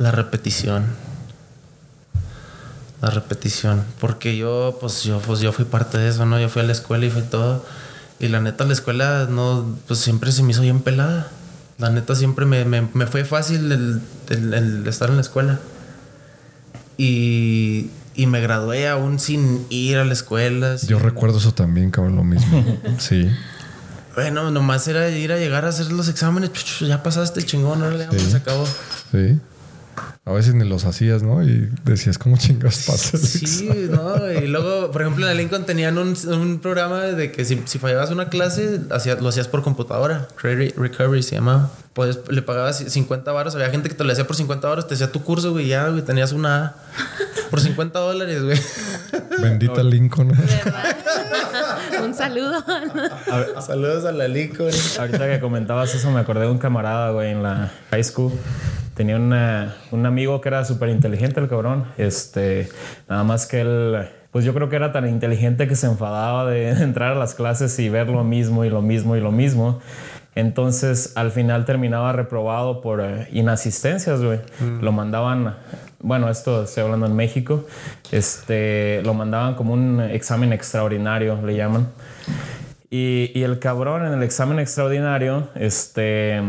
La repetición. La repetición. Porque yo, pues yo, pues yo fui parte de eso, ¿no? Yo fui a la escuela y fui todo. Y la neta, la escuela no, pues siempre se me hizo bien pelada. La neta siempre me, me, me fue fácil el, el- el estar en la escuela. Y, y me gradué aún sin ir a la escuela. Yo sin- recuerdo eso también, cabrón, lo mismo. [laughs] Sí. Bueno, nomás era ir a llegar a hacer los exámenes. Ya pasaste, chingón, órale, ya Sí. se acabó. Sí. A veces ni los hacías, ¿no? Y decías, ¿cómo chingas pasa Sí, no, y luego, por ejemplo, en la Lincoln tenían un, un programa de que si, si fallabas una clase, hacías, lo hacías por computadora. Recovery se llamaba. Pues le pagabas 50 baros. Había gente que te lo hacía por 50 baros, te hacía tu curso, güey, ya, güey, tenías una A por 50 dólares, güey. Bendita Lincoln. [laughs] Un saludo. Saludos a la Lincoln. Ahorita que comentabas eso, me acordé de un camarada, güey, en la high school. Tenía una- un amigo que era súper inteligente, el cabrón. Este, nada más que él, pues yo creo que era tan inteligente que se enfadaba de entrar a las clases y ver lo mismo y lo mismo y lo mismo. Entonces, al final terminaba reprobado por eh, inasistencias, güey. Lo mandaban, bueno, esto estoy hablando en México, este, lo mandaban como un examen extraordinario, le llaman. Y, y el cabrón en el examen extraordinario, este,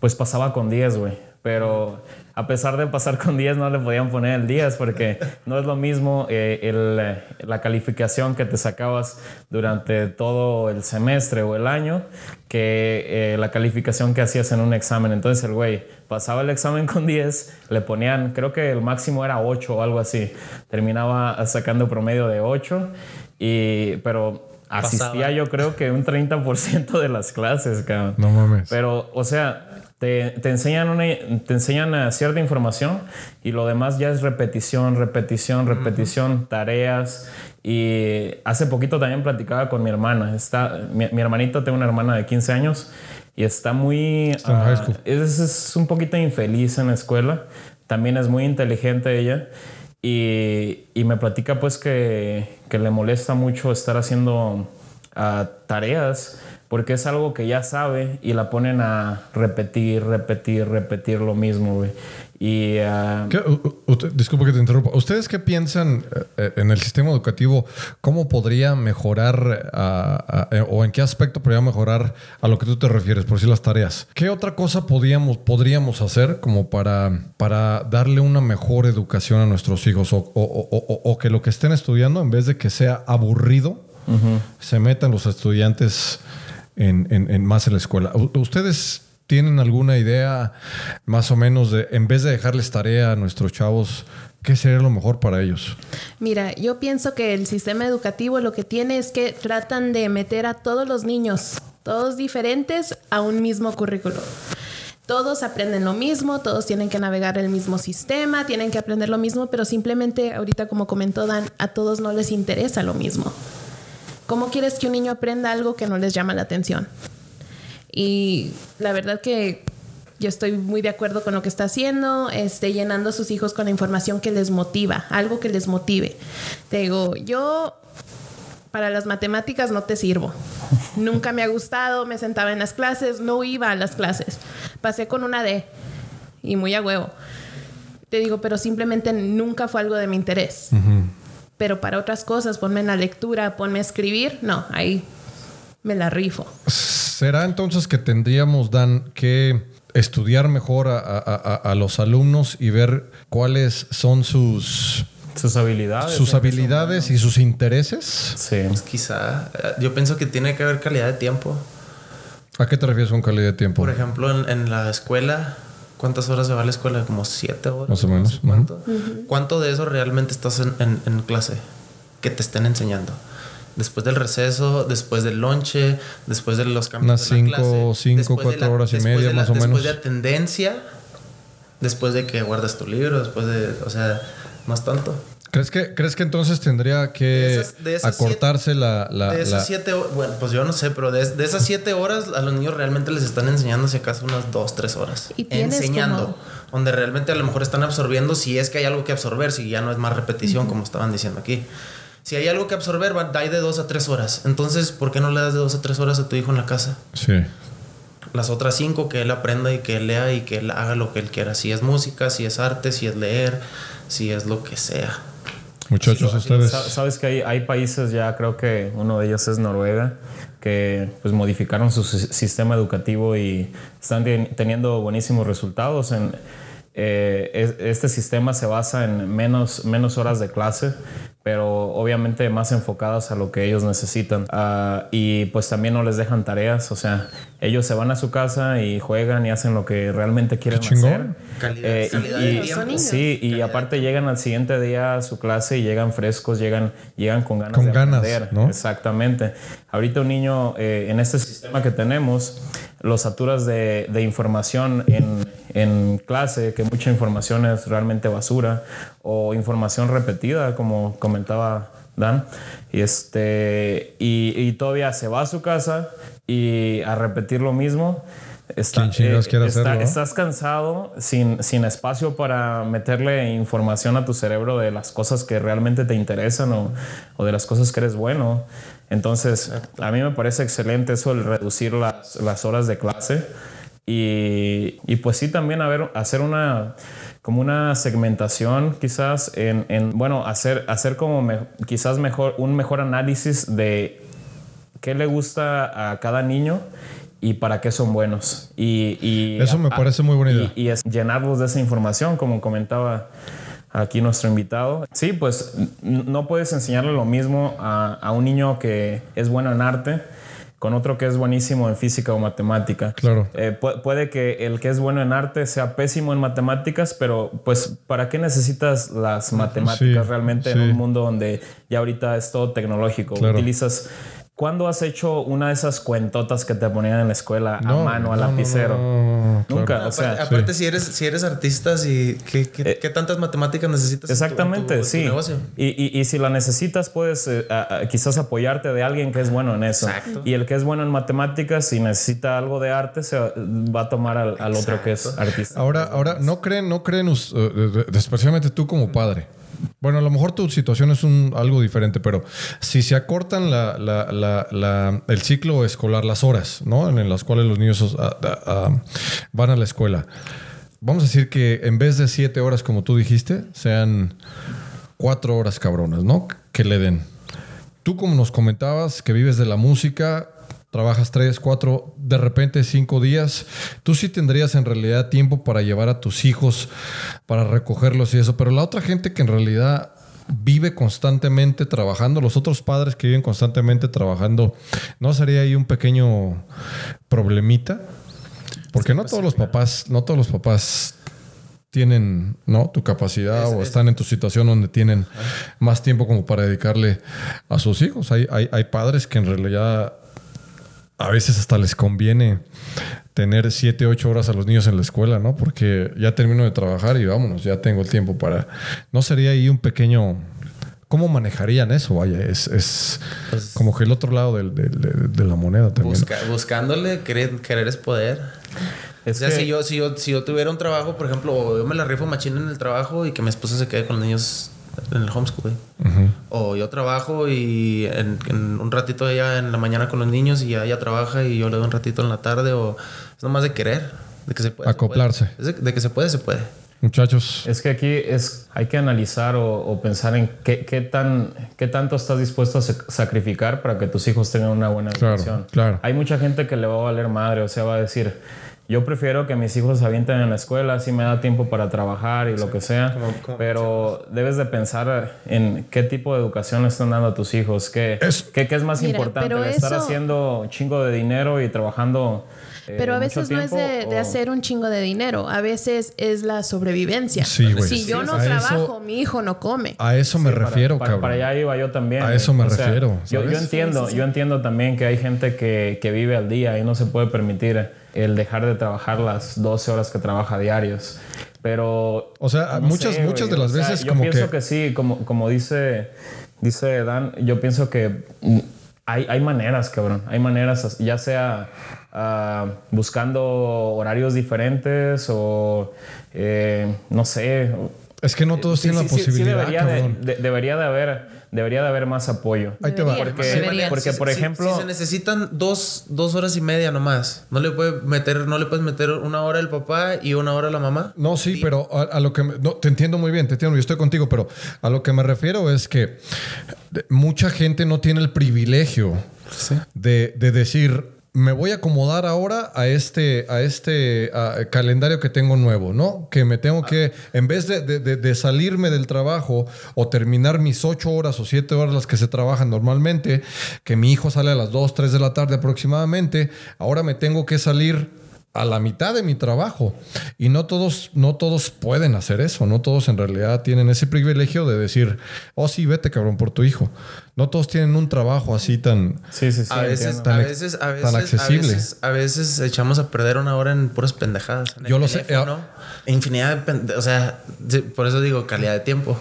pues pasaba con 10, güey. Pero a pesar de pasar con 10, no le podían poner el 10 porque no es lo mismo eh, el, eh, la calificación que te sacabas durante todo el semestre o el año que eh, la calificación que hacías en un examen. Entonces el güey pasaba el examen con 10, le ponían, creo que el máximo era 8 o algo así. Terminaba sacando promedio de 8, y, pero asistía Pasaba. yo creo que un 30% de las clases, cabrón. No mames. Pero, o sea, te, te enseñan, una, te enseñan cierta información y lo demás ya es repetición, repetición, repetición, tareas. Y hace poquito también platicaba con mi hermana. Está, mi, mi hermanito tiene una hermana de 15 años y está muy... Está en ah, high school. es, es un poquito infeliz en la escuela. También es muy inteligente ella. Y, y me platica pues que, que le molesta mucho estar haciendo ah, tareas porque es algo que ya sabe y la ponen a repetir, repetir, repetir lo mismo, güey. Y ah, ¿Qué- usted- disculpa que te interrumpa. ¿Ustedes qué piensan eh, en el sistema educativo? ¿Cómo podría mejorar ah, ah, eh, o en qué aspecto podría mejorar a lo que tú te refieres, por decir las tareas? ¿Qué otra cosa podríamos, podríamos hacer como para, para darle una mejor educación a nuestros hijos o, o- o- o- o que lo que estén estudiando, en vez de que sea aburrido, se metan los estudiantes en, en- en más en la escuela? ¿Ustedes tienen alguna idea más o menos de, en vez de dejarles tarea a nuestros chavos, qué sería lo mejor para ellos? Mira, yo pienso que el sistema educativo lo que tiene es que tratan de meter a todos los niños, todos diferentes, a un mismo currículo. Todos aprenden lo mismo, todos tienen que navegar el mismo sistema, tienen que aprender lo mismo, pero simplemente ahorita como comentó Dan, a todos no les interesa lo mismo. ¿Cómo quieres que un niño aprenda algo que no les llama la atención? Y la verdad que yo estoy muy de acuerdo con lo que está haciendo, este, llenando a sus hijos con la información que les motiva, algo que les motive. Te digo, yo para las matemáticas no te sirvo. Nunca me ha gustado, me sentaba en las clases, no iba a las clases. Pasé con una D y muy a huevo. Te digo, pero simplemente nunca fue algo de mi interés. Pero para otras cosas, ponme en la lectura, ponme a escribir, no, ahí me la rifo. ¿Será entonces que tendríamos, Dan, que estudiar mejor a, a- a- a los alumnos y ver cuáles son sus, Sus habilidades. sus habilidades y sus intereses. Sí. Pues quizá, eh, yo pienso que tiene que haber calidad de tiempo. ¿A qué te refieres con calidad de tiempo? Por ejemplo, en, en la escuela, ¿cuántas horas se va a la escuela? Como siete horas. Más o menos, no sé ¿Cuánto? ¿Cuánto de eso realmente estás en, en- en clase? Que te estén enseñando. Después del receso, después del lonche, después de los cambios Unas de la cinco, clase, cinco, después cuatro la- horas y después media, la- más o después menos. de atendencia, después de que guardas tu libro, después de, o sea, más tanto. ¿Crees que, ¿Crees que entonces tendría que De esas- de esas acortarse la, la- de la- esas siete horas, bueno, pues yo no sé, pero de, de esas siete horas a los niños realmente les están enseñando si acaso unas dos, tres horas. Y enseñando. como- Donde realmente a lo mejor están absorbiendo si es que hay algo que absorber, si ya no es más repetición, como estaban diciendo aquí. Si hay algo que absorber, va, hay de dos a tres horas. Entonces, ¿por qué no le das de dos a tres horas a tu hijo en la casa? Sí. Las otras cinco que él aprenda y que él lea y que él haga lo que él quiera. Si es música, si es arte, si es leer, si es lo que sea. Muchachos, ustedes. Sa- Sabes que hay, hay países ya, creo que uno de ellos es Noruega, que pues modificaron su si- sistema educativo y están ten- teniendo buenísimos resultados. En, eh, es- este sistema se basa en menos, menos horas de clase, pero obviamente más enfocadas a lo que ellos necesitan. Ah, y pues también no les dejan tareas, o sea, ellos se van a su casa y juegan y hacen lo que realmente quieren hacer. Calidad- Eh, y- calidad y- de tiempo. Sí, Sí, y aparte llegan al siguiente día a su clase y llegan frescos, llegan, llegan con ganas Con de ganas, aprender. ¿no? Exactamente. Ahorita un niño eh, en este sistema que tenemos, los saturas de, de información en, en clase, que mucha información es realmente basura, o información repetida, como comentaba Dan, y, este, y, y todavía se va a su casa y a repetir lo mismo. Está, ¿Quién chingados quiere está- hacerlo, no? estás cansado, sin, sin espacio para meterle información a tu cerebro de las cosas que realmente te interesan o, o de las cosas que eres bueno. Entonces, a mí me parece excelente eso, el reducir las, las horas de clase. Y, y pues sí, también a ver, hacer una como una segmentación quizás en, en, bueno, hacer, hacer como me- quizás mejor, un mejor análisis de qué le gusta a cada niño y para qué son buenos. Y, y- Eso me parece muy buena y- idea. Y, es llenarlos de esa información, como comentaba aquí nuestro invitado. Sí, pues no puedes enseñarle lo mismo a, a un niño que es bueno en arte con otro que es buenísimo en física o matemática. Claro. Eh, pu- puede que el que es bueno en arte sea pésimo en matemáticas, pero pues ¿para qué necesitas las matemáticas Sí, realmente en un mundo donde ya ahorita es todo tecnológico? Claro. Utilizas... ¿Cuándo has hecho una de esas cuentotas que te ponían en la escuela a mano, a no, lapicero? no, no, no, Nunca, claro. o sea... aparte, aparte, si eres si eres artista, si, ¿qué, qué, Eh, qué tantas matemáticas necesitas? en tu- en tu- Exactamente, en tu sí. negocio? Y, y- y si la necesitas, puedes eh, a- a- quizás apoyarte de alguien que es bueno en eso. Exacto. Y el que es bueno en matemáticas, si necesita algo de arte, se va a tomar al, al otro que es artista. Ahora, ahora, no creen, no creen, eh, eh, especialmente tú como padre. Bueno, a lo mejor tu situación es algo diferente, pero si se acortan el ciclo escolar, las horas, ¿no? En las cuales los niños ah, ah, ah, van a la escuela. Vamos a decir que en vez de siete horas, como tú dijiste, sean cuatro horas cabronas, ¿no? Que le den. Tú como nos comentabas que vives de la música, trabajas tres, cuatro, de repente cinco días, tú sí tendrías en realidad tiempo para llevar a tus hijos, para recogerlos y eso, pero la otra gente que en realidad vive constantemente trabajando, los otros padres que viven constantemente trabajando, ¿no sería ahí un pequeño problemita? Porque no todos los papás, no todos los papás tienen ¿no? tu capacidad o están en tu situación donde tienen más tiempo como para dedicarle a sus hijos. Hay, hay, hay padres que en realidad a veces hasta les conviene tener siete, ocho horas a los niños en la escuela, ¿no? Porque ya termino de trabajar y vámonos, ya tengo el tiempo para... ¿No sería ahí un pequeño... ¿Cómo manejarían eso? Vaya, es, es como que el otro lado del- del- de, de la moneda también. Busca- buscándole, querer, querer es poder. Es o sea, que- si, yo, si, yo, si yo tuviera un trabajo, por ejemplo, o yo me la rifo machín en el trabajo y que mi esposa se quede con los niños en el homeschool. O yo trabajo y en, en un ratito ella en la mañana con los niños y ya ella trabaja y yo le doy un ratito en la tarde. O es nomás de querer, de que se puede. se puede. Acoplarse. De, de que se puede, se puede. Muchachos, Es que aquí es, hay que analizar o, o pensar en qué, qué, tan, qué tanto estás dispuesto a sac- sacrificar para que tus hijos tengan una buena Claro, educación. claro. Hay mucha gente que le va a valer madre, o sea, va a decir, Yo prefiero que mis hijos se avienten en la escuela, así me da tiempo para trabajar y lo que sea. como- como pero debes de pensar en qué tipo de educación le están dando a tus hijos. ¿Qué Es- qué- qué es más Mira, importante? ¿Estar eso- haciendo un chingo de dinero y trabajando? eh, Pero a veces no es tiempo, de, de o- hacer un chingo de dinero, a veces es la sobrevivencia. Sí. Si yo no A eso- trabajo, mi hijo no come. A eso me refiero, para, cabrón. Para allá iba yo también. A eso me O sea, refiero, Yo, yo ¿sabes? entiendo, Sí, sí, sí. yo entiendo también que hay gente que, que vive al día y no se puede permitir el dejar de trabajar las 12 horas que trabaja diarios. Pero. O sea, no muchas- sé, muchas de las o sea, veces yo como pienso que- que... sí, como, como dice, dice Dan, yo pienso que hay, hay maneras, cabrón. Hay maneras, ya sea ah, buscando horarios diferentes o eh, no sé. Es que no todos Sí, tienen sí, la sí, posibilidad, debería, de, cabrón. de- debería de haber debería de haber más apoyo. Ahí te va. Porque- debería. porque, por Si- ejemplo- si se necesitan dos, dos horas y media nomás. No le puede meter, no le puedes meter una hora el papá y una hora la mamá. No, sí, pero a, a lo que... me- no, te entiendo muy bien, te entiendo, yo estoy contigo, pero a lo que me refiero es que de- mucha gente no tiene el privilegio de, de decir, me voy a acomodar ahora a este, a este a, calendario que tengo nuevo, ¿no? Que me tengo que, en vez de, de- de- de salirme del trabajo o terminar mis ocho horas o siete horas las que se trabajan normalmente, que mi hijo sale a las dos, tres de la tarde aproximadamente, ahora me tengo que salir a la mitad de mi trabajo. Y no todos, no todos pueden hacer eso. No todos en realidad tienen ese privilegio de decir, oh sí, vete cabrón por tu hijo. No todos tienen un trabajo así tan... Sí, sí, sí. a veces. Tan a veces, a tan veces, accesible. A veces, a veces echamos a perder una hora en puras pendejadas. En el Yo lo sé, teléfono, Infinidad de pende- O sea, por eso digo calidad de tiempo.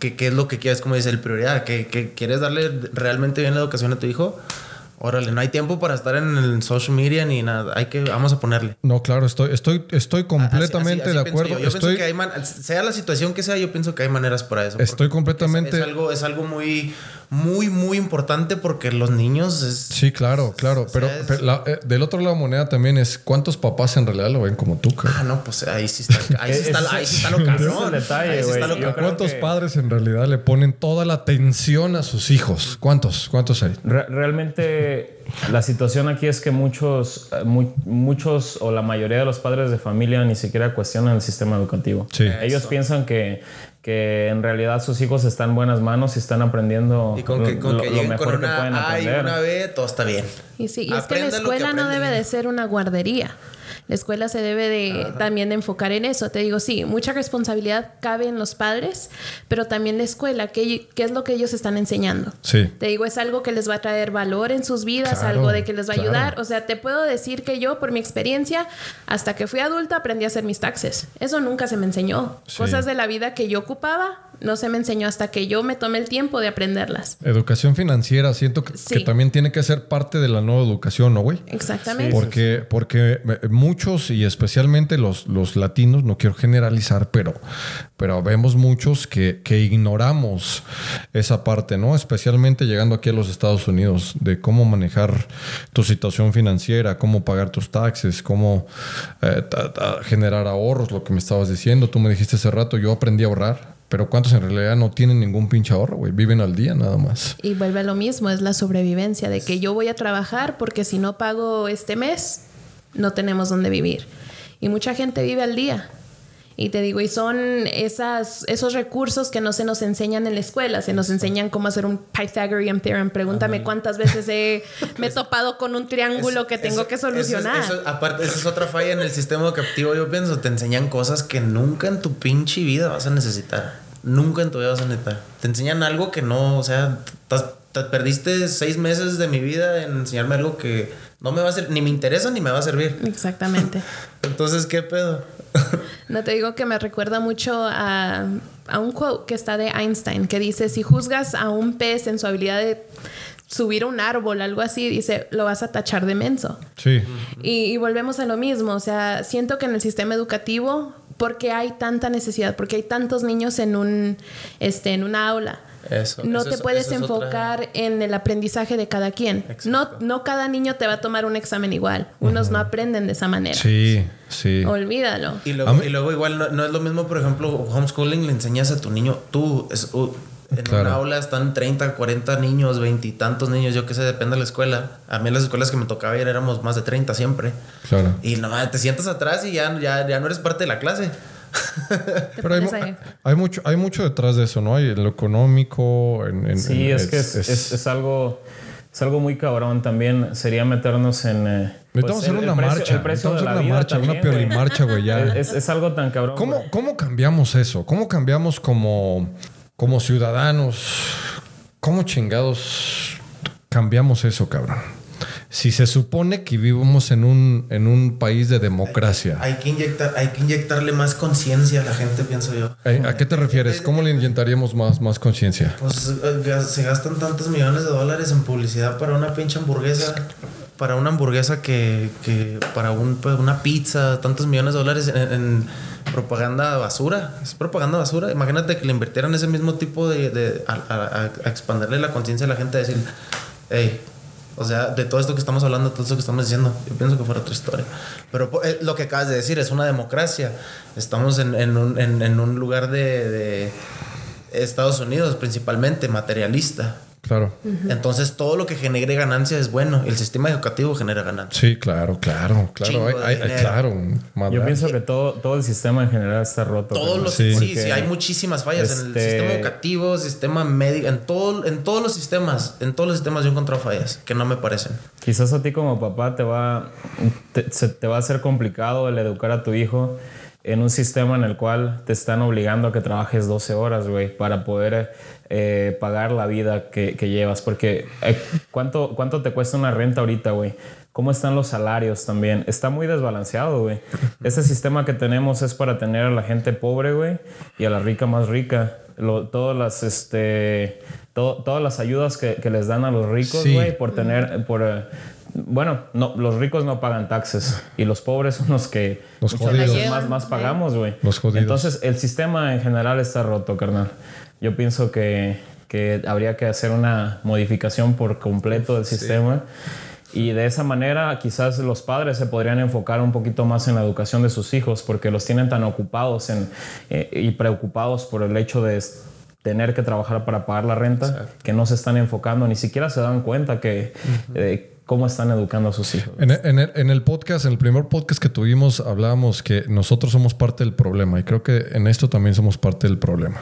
¿Qué, qué es lo que quieres? Como dice el prioridad. ¿Qué, qué quieres darle realmente bien la educación a tu hijo? Órale, no hay tiempo para estar en el social media ni nada. Hay que, vamos a ponerle. No, claro, estoy, estoy, estoy completamente Así- así- de así acuerdo. Yo, Yo estoy, pienso que hay man- sea la situación que sea, yo pienso que hay maneras para eso. Estoy completamente- Es, es algo, es algo muy, muy, muy importante porque los niños es, Sí, claro, claro. Pero, es- pero la- eh, del otro lado de la moneda también es cuántos papás en realidad lo ven como tú, cabrón? Ah, no, pues ahí sí está, ahí sí [laughs] Es- está, es- ahí sí está lo cabrón. el detalle, Ahí sí está lo cabrón. ¿Cuántos que- padres en realidad le ponen toda la atención a sus hijos? ¿Cuántos? ¿Cuántos hay? Re- realmente la situación aquí es que muchos, eh, mu- muchos o la mayoría de los padres de familia ni siquiera cuestionan el sistema educativo. Sí. Ellos piensan que, que en realidad sus hijos están en buenas manos y están aprendiendo Y con que, con lo, que lo mejor con que pueden A y aprender. una B, todo está bien. Y sí, y es que la escuela no debe de ser una guardería. La escuela se debe de también de enfocar en eso. Te digo, sí, mucha responsabilidad cabe en los padres, pero también la escuela, ¿qué, qué es lo que ellos están enseñando? Sí. Te digo, es algo que les va a traer valor en sus vidas, Claro, algo de que les va a claro. ayudar. O sea, te puedo decir que yo, por mi experiencia, hasta que fui adulta, aprendí a hacer mis taxes. Eso nunca se me enseñó. Sí. Cosas de la vida que yo ocupaba, no se me enseñó hasta que yo me tomé el tiempo de aprenderlas. Educación financiera, siento que, Sí. que también tiene que ser parte de la nueva educación, ¿no, güey? Exactamente. Porque, porque eh, muchos y especialmente los, los latinos, no quiero generalizar, pero, pero vemos muchos que, que ignoramos esa parte, ¿no? Especialmente llegando aquí a los Estados Unidos, de cómo manejar tu situación financiera, cómo pagar tus taxes, cómo eh, ta- ta- generar ahorros, lo que me estabas diciendo. Tú me dijiste hace rato, yo aprendí a ahorrar. Pero ¿cuántos en realidad no tienen ningún pinche ahorro, güey? Viven al día nada más. Y vuelve a lo mismo, es la sobrevivencia, de que yo voy a trabajar porque si no pago este mes, no tenemos dónde vivir. Y mucha gente vive al día. Y te digo, y son esas, esos recursos que no se nos enseñan en la escuela, se nos enseñan cómo hacer un Pythagorean theorem. Pregúntame cuántas veces he, [laughs] me he topado con un triángulo que tengo Eso- que eso solucionar. eso- aparte, esa es otra falla en el sistema educativo, yo pienso. Te enseñan cosas que nunca en tu pinche vida vas a necesitar. Nunca en tu vida vas a necesitar. Te enseñan algo que no, o sea, te perdiste seis meses de mi vida en enseñarme algo que no me va a ser, ni me interesa ni me va a servir. Exactamente. [laughs] Entonces, ¿qué pedo? [laughs] No te digo que me recuerda mucho a, a un quote que está de Einstein que dice, si juzgas a un pez en su habilidad de subir a un árbol, algo así, dice, lo vas a tachar de menso. Sí. Y, y volvemos a lo mismo, o sea, siento que en el sistema educativo, porque hay tanta necesidad, porque hay tantos niños en un, este, en una aula. Eso, No eso te es- puedes eso es otra- enfocar en el aprendizaje de cada quien. No, Exacto. no cada niño te va a tomar un examen igual. Unos no aprenden de esa manera. Sí, sí. Olvídalo. Y luego, mí- y luego igual no, no es lo mismo, por ejemplo, homeschooling le enseñas a tu niño, tú, es, u- En Claro. una aula están 30, 40 niños, veintitantos niños, yo qué sé, depende de la escuela. A mí en las escuelas que me tocaba ir éramos más de 30 siempre. Claro. Y no, te sientas atrás y ya, ya, ya no eres parte de la clase. Pero hay, hay mucho, hay mucho detrás de eso, ¿no? Hay en lo económico, en, en- Sí, en- es, que es, es- es algo, es algo muy cabrón también. Sería meternos en. eh, pues, Necesitamos hacer el- una precio- marcha. El precio Necesitamos de la hacer una marcha, una también, güey. piolimarcha, güey, ya. [laughs] Es, es algo tan cabrón. ¿Cómo, güey. ¿Cómo cambiamos eso? ¿Cómo cambiamos como, como ciudadanos? ¿Cómo chingados cambiamos eso, cabrón? Si se supone que vivimos en un, en un país de democracia. Hay que, inyectar, hay que inyectarle más conciencia a la gente, pienso yo. Eh, ¿A qué te refieres? ¿Cómo le inyectaríamos más, más conciencia? Pues eh, se gastan tantos millones de dólares en publicidad para una pinche hamburguesa. Para una hamburguesa que, que para pues, una pizza, tantos millones de dólares en, propaganda basura. Es propaganda basura. Imagínate que le invirtieran ese mismo tipo de... de- a, a- expandirle la conciencia a la gente, a decir, hey, o sea, de todo esto que estamos hablando, todo esto que estamos diciendo, yo pienso que fuera otra historia. Pero po- eh, lo que acabas de decir es una democracia. Estamos en, en un, en- un lugar de Estados Unidos, principalmente materialista. Claro. Entonces, todo lo que genere ganancia es bueno. El sistema educativo genera ganancia. Sí, claro, claro, claro. Hay- hay-. Yo pienso que todo, todo el sistema en general está roto. Todos los, Sí. sí, sí, hay muchísimas fallas en el este- sistema educativo, sistema médico, en todo, en todos los sistemas, en todos los sistemas yo he encontrado fallas que no me parecen. Quizás a ti como papá te va, te, se te va a ser complicado el educar a tu hijo en un sistema en el cual te están obligando a que trabajes 12 horas, güey, para poder eh, pagar la vida que, que llevas. Porque eh, ¿cuánto, ¿cuánto te cuesta una renta ahorita, güey? ¿Cómo están los salarios también? Está muy desbalanceado, güey. [laughs] Este sistema que tenemos es para tener a la gente pobre, güey, y a la rica más rica. Lo- todas las, este, to- todas las ayudas que, que les dan a los ricos, Sí. güey, por tener, por, bueno, no, los ricos no pagan taxes y los pobres son los que Los jodidos. más, más pagamos, güey. Los jodidos. Entonces, el sistema en general está roto, carnal. Yo pienso que, que habría que hacer una modificación por completo del sistema. Y de esa manera quizás los padres se podrían enfocar un poquito más en la educación de sus hijos porque los tienen tan ocupados en, eh, y preocupados por el hecho de tener que trabajar para pagar la renta que no se están enfocando, ni siquiera se dan cuenta que eh, cómo están educando a sus hijos. En el, en el- en el podcast, en el primer podcast que tuvimos, hablábamos que nosotros somos parte del problema y creo que en esto también somos parte del problema.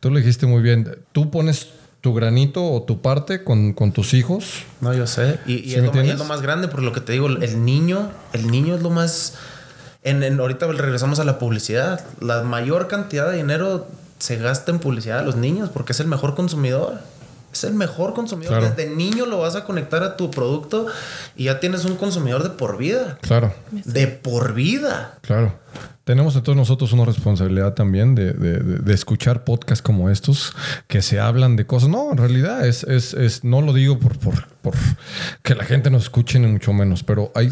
Tú lo dijiste muy bien. Tú pones tu granito o tu parte con, con tus hijos. No, yo sé. Y, y ¿Sí es, lo, es lo más grande, por lo que te digo, el niño, el niño es lo más... En, en- ahorita regresamos a la publicidad. La mayor cantidad de dinero se gasta en publicidad a los niños porque es el mejor consumidor. Es el mejor consumidor. Claro. Desde niño lo vas a conectar a tu producto y ya tienes un consumidor de por vida. Claro, De por vida. claro. Tenemos entonces nosotros una responsabilidad también de, de- de- de escuchar podcasts como estos que se hablan de cosas. No, en realidad es, es, es- no lo digo por, por, por que la gente nos escuche ni mucho menos, pero hay,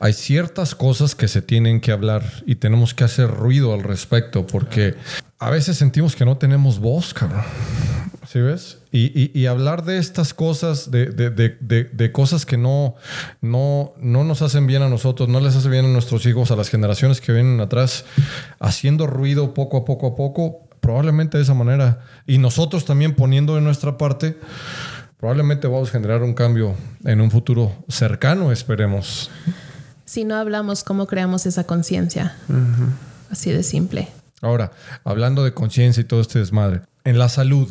hay ciertas cosas que se tienen que hablar y tenemos que hacer ruido al respecto porque a veces sentimos que no tenemos voz, cabrón. ¿Sí ves? Y, y- y hablar de estas cosas, de, de- de- de- de cosas que no, no, no nos hacen bien a nosotros, no les hace bien a nuestros hijos, a las generaciones que vienen atrás, haciendo ruido poco a poco a poco, probablemente de esa manera, y nosotros también poniendo de nuestra parte, probablemente vamos a generar un cambio en un futuro cercano, esperemos. Si no hablamos, ¿cómo creamos esa conciencia? Así de simple. Ahora, hablando de conciencia y todo este desmadre, en la salud,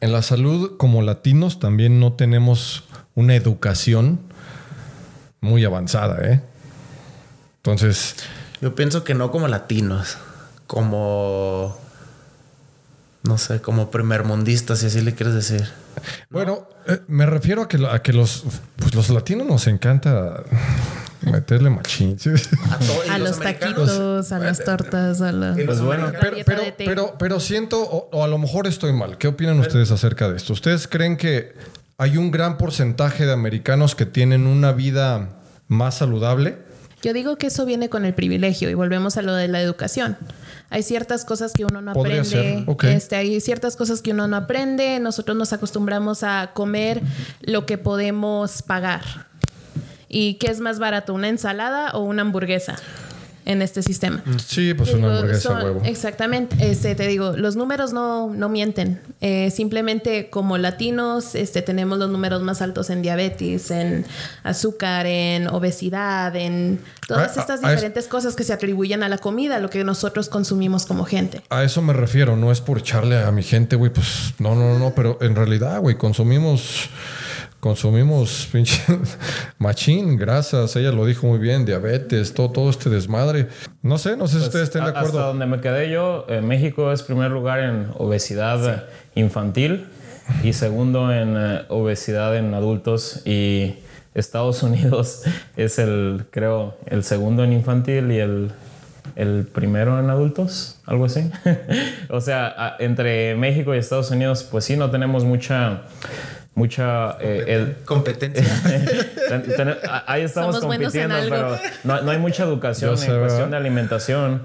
en la salud como latinos también no tenemos una educación muy avanzada, ¿eh? Entonces, Yo pienso que no como latinos, como no sé, como primermundistas, si así le quieres decir. bueno, eh, me refiero a que, a que los, pues los latinos nos encanta meterle machín. A, los taquitos, a las tortas, a la... y los Pues bueno, Pero, pero, pero, pero siento, o, o a lo mejor estoy mal. ¿Qué opinan ustedes acerca de esto? ¿Ustedes creen que hay un gran porcentaje de americanos que tienen una vida más saludable? Yo digo que eso viene con el privilegio y volvemos a lo de la educación. Hay ciertas cosas que uno no Podría aprende. este, hay ciertas cosas que uno no aprende. Nosotros nos acostumbramos a comer lo que podemos pagar. ¿Y qué es más barato, una ensalada o una hamburguesa? en este sistema. Sí, pues una hamburguesa son- huevo. Exactamente. Este, te digo, los números no, no mienten. Eh, simplemente como latinos este, tenemos los números más altos en diabetes, en azúcar, en obesidad, en todas A- a- estas a es- diferentes cosas que se atribuyen a la comida, lo que nosotros consumimos como gente. A eso me refiero, no es por echarle a mi gente, güey, pues no, no, no, pero en realidad, güey, consumimos, consumimos pinche [laughs] machín, grasas, ella lo dijo muy bien, diabetes, todo, todo este desmadre. No sé, no sé si ustedes estén de Pues, A- Hasta acuerdo. donde me quedé yo, eh, México es primer lugar en obesidad infantil y segundo en eh, obesidad en adultos y Estados [laughs] Unidos es el, creo, el segundo en infantil y el, el primero en adultos, algo así. [laughs] o sea, entre México y Estados Unidos, pues sí, no tenemos mucha... Mucha eh, Competencia. [laughs] Ten- ten- a- Ahí estamos Somos compitiendo, pero no, no hay mucha educación Yo en sé, cuestión ¿verdad? de alimentación.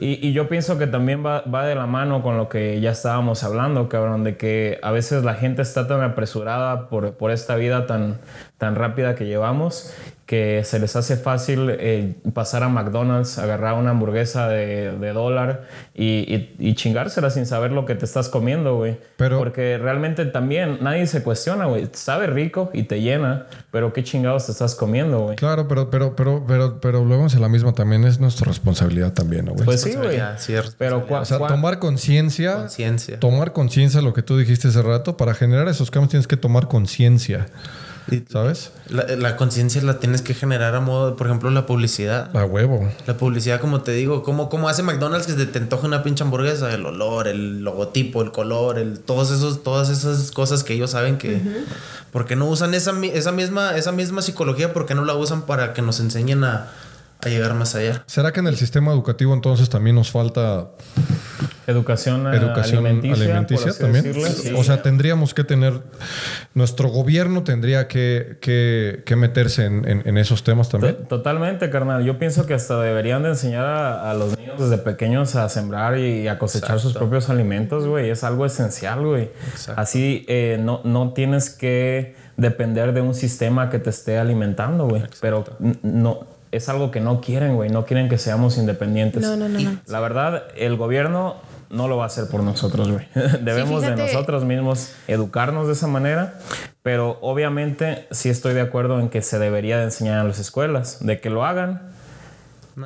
Y, y yo pienso que también va, va de la mano con lo que ya estábamos hablando, cabrón, de que a veces la gente está tan apresurada por, por esta vida tan, tan rápida que llevamos que se les hace fácil eh, pasar a McDonald's, agarrar una hamburguesa de, de dólar y, y- y chingársela sin saber lo que te estás comiendo, güey. Pero- Porque realmente también nadie se cuestiona, güey. Sabe rico y te llena, pero qué chingados te estás comiendo, güey. Claro, pero, pero, pero, pero, pero luego en la misma también es nuestra responsabilidad también, ¿no, güey? Pues sí, güey. Es Pero o sea, tomar conciencia, Conciencia. tomar conciencia, lo que tú dijiste hace rato, para generar esos cambios tienes que tomar conciencia, ¿sabes? La, la conciencia la tienes que generar a modo, de, por ejemplo, la publicidad. A huevo. La publicidad, como te digo, ¿cómo, cómo hace McDonald's que te antoja una pinche hamburguesa? El olor, el logotipo, el color, el, todos esos, todas esas cosas que ellos saben que... ¿Por qué no usan esa, esa, misma, esa misma psicología? ¿Por qué no la usan para que nos enseñen a, a llegar más allá? ¿Será que en el sistema educativo entonces también nos falta Educación, eh, educación alimenticia, alimenticia, también? sí. O sea, tendríamos que tener, nuestro gobierno tendría que, que, que meterse en, en- en esos temas también. To- Totalmente, carnal. Yo pienso que hasta deberían de enseñar a, a los niños desde pequeños a sembrar y a cosechar sus propios alimentos, güey. Es algo esencial, güey. Así eh, no, no tienes que depender de un sistema que te esté alimentando, güey. Pero no, es algo que no quieren, güey. No quieren que seamos independientes. No, no, no, no. La verdad, el gobierno no lo va a hacer por nosotros, güey. [laughs] Debemos de nosotros mismos educarnos de esa manera, pero obviamente sí estoy de acuerdo en que se debería de enseñar en las escuelas, de que lo hagan,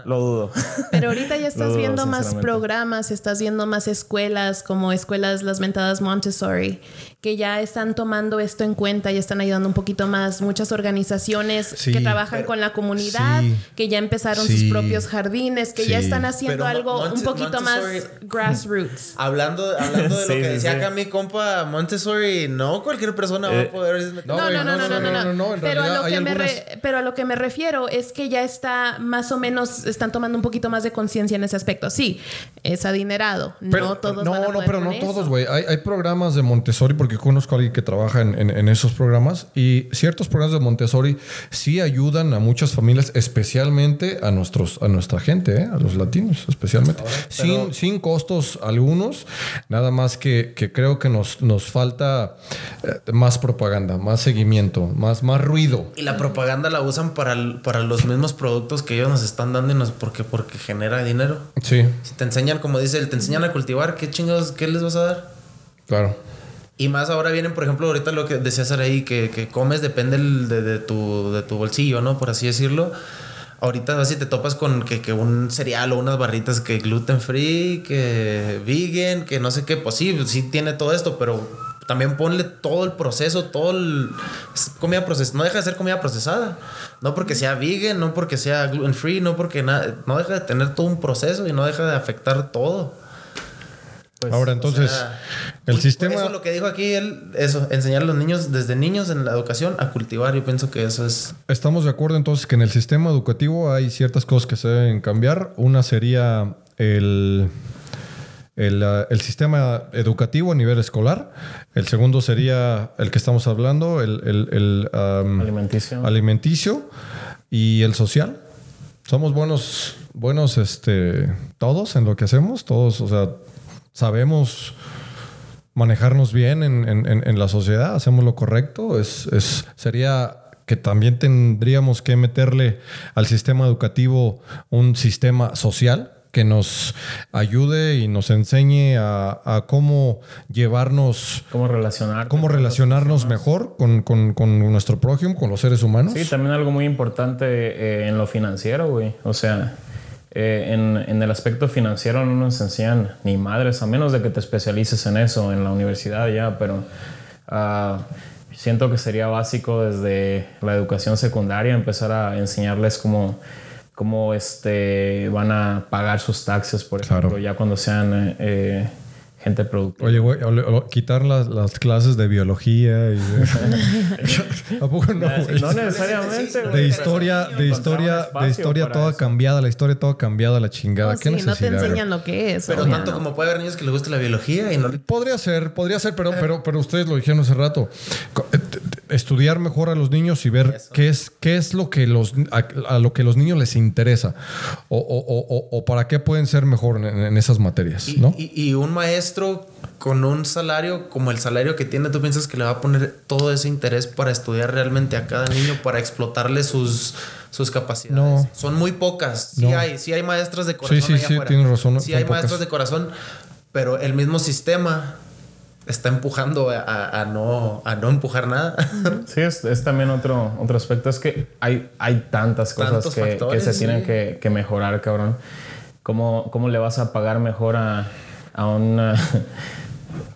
lo dudo. [laughs] Pero ahorita ya estás dudo, viendo más programas, estás viendo más escuelas como escuelas las mentadas Montessori, que ya están tomando esto en cuenta y están ayudando un poquito más. Muchas organizaciones Sí, que trabajan pero- con la comunidad, sí, que ya empezaron sí, sus propios jardines, que ya están haciendo Pero algo un poquito más grassroots. Hablando, hablando de lo que decía sí. acá mi compa Montessori, no cualquier persona va Eh, a poder... No, No, no, no, no, no, no, no, en Pero a lo que me algunas- re- pero a lo que me refiero es que ya está más o menos están tomando un poquito más de conciencia en ese aspecto. Sí, es adinerado. Pero, no todos no, van a no, poder pero no todos, güey. Hay, hay programas de Montessori porque conozco a alguien que trabaja en, en- en esos programas y ciertos programas de Montessori sí ayudan a muchas familias, especialmente a nuestros, a nuestra gente, ¿eh? a los latinos, especialmente. sin, sin costos algunos, nada más que, que creo que nos, nos falta eh, más propaganda, más seguimiento, más, más ruido. Y la propaganda la usan para, para los mismos productos que ellos nos están dando y nos, porque, porque genera dinero. Sí, Si te enseñan, como dice él, te enseñan a cultivar, ¿qué chingados, qué les vas a dar? claro. Y más ahora vienen, por ejemplo, ahorita lo que decía ahí, que, que comes depende el- de, de tu, de tu bolsillo, ¿no? Por así decirlo. Ahorita vas y te topas con que, que un cereal o unas barritas que gluten free, que vegan, que no sé qué. Pues sí, sí tiene todo esto, pero también ponle todo el proceso, todo el... comida procesada. No deja de ser comida procesada. No porque sea vegan, no porque sea gluten free, no porque nada... No deja de tener todo un proceso y no deja de afectar todo. Pues, Ahora entonces, sea, el sistema... Eso lo que dijo aquí él, eso, enseñar a los niños desde niños en la educación a cultivar. Yo pienso que eso es. Estamos de acuerdo entonces que en el sistema educativo hay ciertas cosas que se deben cambiar. Una sería el, el, ah, el sistema educativo a nivel escolar. El segundo sería el que estamos hablando, el, el- Alimenticio. alimenticio y el social. Somos buenos, buenos este, todos en lo que hacemos. Todos, o sea, sabemos manejarnos bien en, en- en- la sociedad, hacemos lo correcto. Es, es- sería que también tendríamos que meterle al sistema educativo un sistema social que nos ayude y nos enseñe a, a cómo llevarnos, Cómo relacionar. cómo relacionarnos mejor con, con- con nuestro prójimo, con los seres humanos. Sí, también algo muy importante eh, en lo financiero, güey. O sea, eh, en, en el aspecto financiero no nos enseñan ni madres, a menos de que te especialices en eso en la universidad ya, pero ah, siento que sería básico desde la educación secundaria empezar a enseñarles cómo, cómo este, van a pagar sus taxes, por Claro. ejemplo, ya cuando sean eh, gente productiva. Oye, güey, quitar las, las clases de biología y de... [laughs] ¿A poco no, no necesariamente, güey. De historia, de historia, de historia toda eso. cambiada, la historia toda cambiada, la chingada. No, ¿Qué sí, no te enseñan lo que es. Pero tanto ¿no? como puede haber niños que les guste la biología y no Podría ser, podría ser, pero, pero, pero ustedes lo dijeron hace rato. Estudiar mejor a los niños y ver qué es, qué es lo que los a, a lo que los niños les interesa o, o- o- o- para qué pueden ser mejor en, en esas materias, Y, ¿no? y- y un maestro con un salario como el salario que tiene, ¿tú piensas que le va a poner todo ese interés para estudiar realmente a cada niño, para explotarle sus, sus capacidades? No. Son muy pocas. Sí No. hay, sí hay maestras de corazón sí, allá sí, afuera. tienes razón, Sí hay pocas. maestros de corazón, pero el mismo sistema está empujando a, a- a no, a no empujar nada. Sí, es, es también otro, otro aspecto. Es que hay, hay tantas cosas que, factores, que se tienen sí. que, que mejorar, cabrón. ¿Cómo, ¿Cómo le vas a pagar mejor a, a un...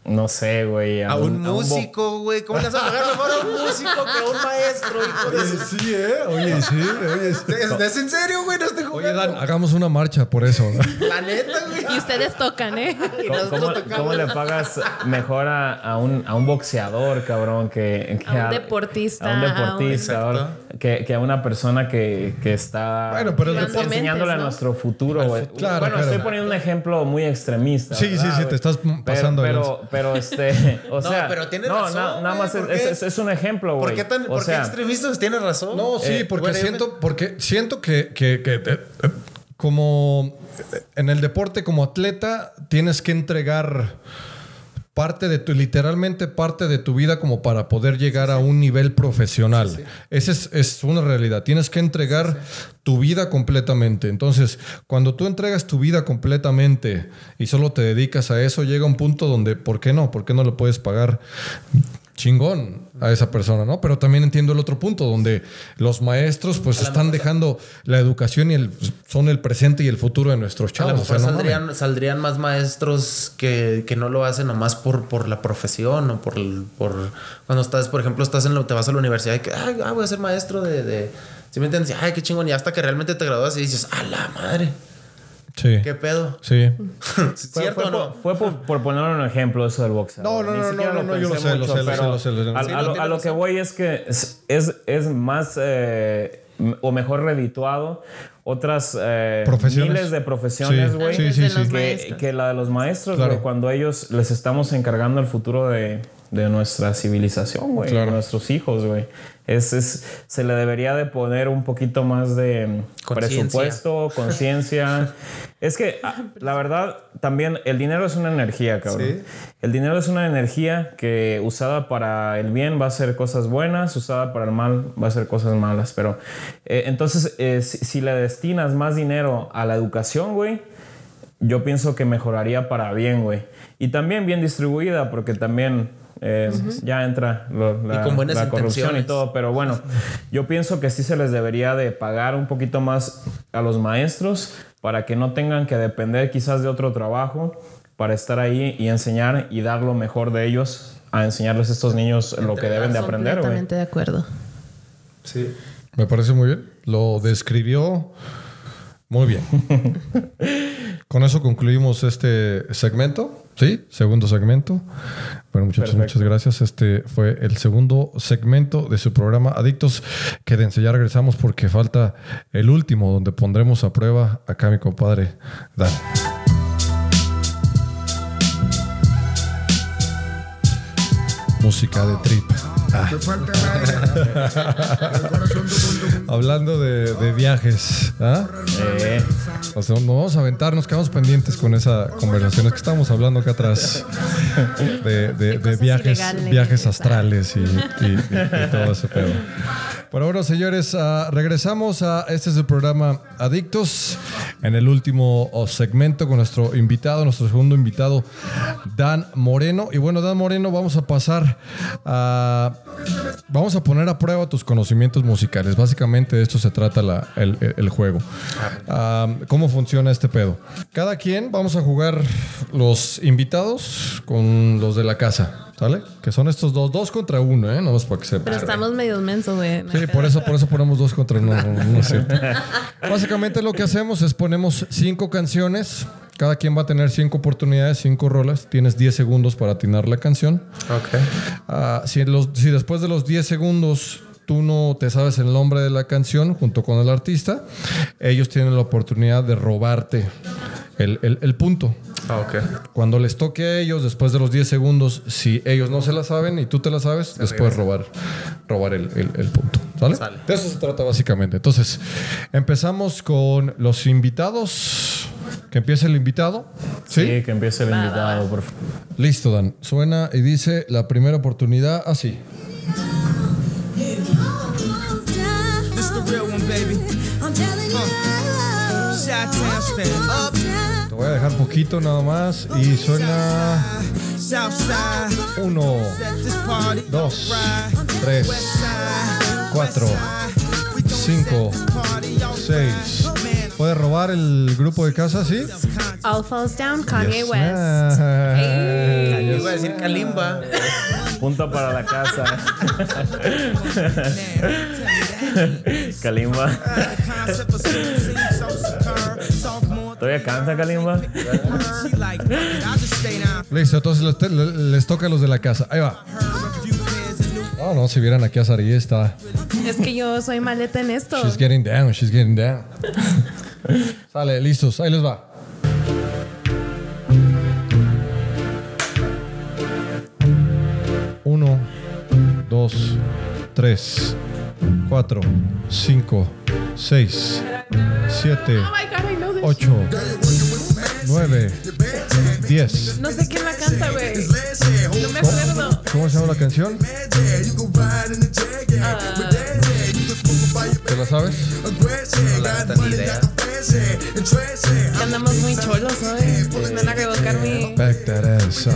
no sé, güey. A un músico, güey. ¿Cómo le vas a pagar mejor a un músico que a un maestro, hijo de su- sí, ¿eh? Oye, sí, oye, sí. ¿Es, es en serio, güey? No estoy Oye, jugando. Dan, hagamos una marcha por eso. La neta, güey. Y ustedes tocan, ¿eh? ¿Cómo, le pagas mejor a, a un, a un boxeador, cabrón? Que, que A un deportista, A un a un- deportista, que, que a una persona que, que está Bueno, pero enseñándole a nuestro futuro, güey. Claro, bueno, claro. estoy poniendo un ejemplo muy extremista. Sí, sí, ¿verdad, sí, te estás pasando Pero, pero, [laughs] este, o No, sea, pero tiene no, razón, na- nada más es, es- es un ejemplo, güey. ¿Por qué tan O por qué sea, extremistas? Tienes razón. No, sí, Eh, porque bueno, siento, porque siento que, que- que, eh, eh, como en el deporte, como atleta, tienes que entregar parte de tu, literalmente parte de tu vida como para poder llegar a un nivel profesional. Esa es, es una realidad. Tienes que entregar tu vida completamente. Entonces, cuando tú entregas tu vida completamente y solo te dedicas a eso, llega un punto donde, ¿por qué no? ¿Por qué no le puedes pagar chingón a esa persona, ¿no? Pero también entiendo el otro punto, donde los maestros pues están dejando la educación y el, son el presente y el futuro de nuestros A lo chavos. O sea, no saldrían, más maestros que, que no lo hacen nomás por, por la profesión o por, por cuando estás, por ejemplo, estás en lo, te vas a la universidad y que "Ay, ah, voy a ser maestro de, de ¿sí me entiendes? Ay, qué chingón. Y hasta que realmente te gradúas y dices, a la madre, Sí. qué pedo. Sí. [laughs] ¿Cierto fue o no? por, fue por, por poner un ejemplo eso del boxeo. No, no, Ni no, siquiera no, no, yo lo sé, lo mucho, sé, lo sé, pero lo sé, lo sé. A, Sí, a no lo, tiene a lo que voy es que es, es, es más eh, o mejor redituado otras eh, Profesiones. miles de profesiones, güey. sí, sí, que, la de los maestros, Claro. güey, cuando ellos les estamos encargando el futuro de, de nuestra civilización, güey, Claro. nuestros hijos, güey. Es, es, se le debería de poner un poquito más de presupuesto, [laughs] conciencia. es que, ah, la verdad, también el dinero es una energía, cabrón. Sí. El dinero es una energía que usada para el bien va a ser cosas buenas, usada para el mal va a ser cosas malas. Pero eh, entonces, eh, si, si le destinas más dinero a la educación, güey, yo pienso que mejoraría para bien, güey. Y también bien distribuida, porque también eh, ya entra lo- la, Y con buenas la corrupción y todo. Pero bueno, [laughs] yo pienso que sí se les debería de pagar un poquito más a los maestros para que no tengan que depender quizás de otro trabajo para estar ahí y enseñar y dar lo mejor de ellos a enseñarles a estos niños lo que deben de aprender. Completamente de acuerdo. Sí. Me parece muy bien. Lo describió muy bien. [laughs] Con eso concluimos este segmento. Sí, segundo segmento. Bueno, muchachos, Perfecto. muchas gracias. Este fue el segundo segmento de su programa Adictos. Quédense, ya regresamos porque falta el último, donde pondremos a prueba acá mi compadre Dan. Música de trip. Hablando de, de viajes, ¿ah? Eh, O sea, nos vamos a aventar, nos quedamos pendientes con esa conversación. Es que estábamos hablando acá atrás de, de- de viajes, ilegales. viajes astrales y, y- y- y todo ese pedo. Pero bueno, señores, ah, regresamos a este es el programa Adictos en el último oh, segmento con nuestro invitado, nuestro segundo invitado, Dan Moreno. Y bueno, Dan Moreno, vamos a pasar a. Vamos a poner a prueba tus conocimientos musicales. Básicamente de esto se trata la- el, juego. ¿Cómo funciona este pedo? Cada quien vamos a jugar los invitados con los de la casa, ¿sale? Que son estos dos, dos contra uno, ¿eh? No más para que sepan. Pero estamos medio mensos, güey. Sí, por eso, por eso ponemos dos contra uno. no, no cierto. [laughs] Básicamente lo que hacemos es ponemos cinco canciones. Cada quien va a tener cinco oportunidades, cinco rolas. Tienes 10 segundos para atinar la canción. Ok. Ah, si, los- si después de los 10 segundos tú no te sabes el nombre de la canción junto con el artista, ellos tienen la oportunidad de robarte el, el- el punto. Ah, ok. Cuando les toque a ellos, después de los 10 segundos, si ellos no se la saben y tú te la sabes, les puedes robar, robar el, el- el punto. ¿Sale? Sale. De eso se trata básicamente. Entonces, empezamos con los invitados. Que empiece el invitado. ¿Sí? sí, que empiece el invitado, por favor. Listo, Dan. Suena y dice la primera oportunidad así. Te voy a dejar poquito nada más y suena 1, 2, 3, 4, 5, 6, puede robar el grupo de casa, ¿sí? All Falls Down, Kanye West. [laughs] Iba a decir Kalimba. Punta para la casa. [laughs] Kalimba. ¿Todavía canta Kalimba? Listo, entonces les toca a los de la casa. Ahí va. No, no, si vieran aquí a Sari, está. Es que yo soy maleta en esto. She's getting down, she's getting down. [laughs] Sale, listos, ahí les va. Uno, dos, tres, cuatro, cinco, seis, siete, Oh ocho, nueve, diez. No sé quién la canta, güey. No me acuerdo. ¿Cómo se llama la canción? ¿Te la sabes? La neta, ni idea. Que andamos muy cholos hoy. Me van a revocar mi. Back that ass up.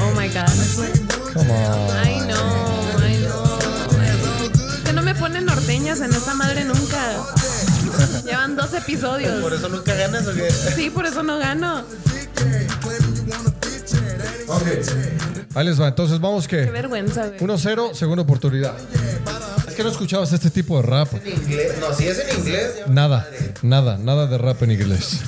Oh my God. Come on. Ay, no, ay, no. Es que no me ponen norteñas en esta madre nunca. Llevan dos Por episodios. eso nunca ganas o qué? Sí, por eso no gano. Ahí les va. Entonces, vamos Qué que vergüenza, güey. 1-0, segunda oportunidad. Es que no escuchabas este tipo de rap. En inglés. No, si es en inglés. Nada, nada, nada de rap en inglés.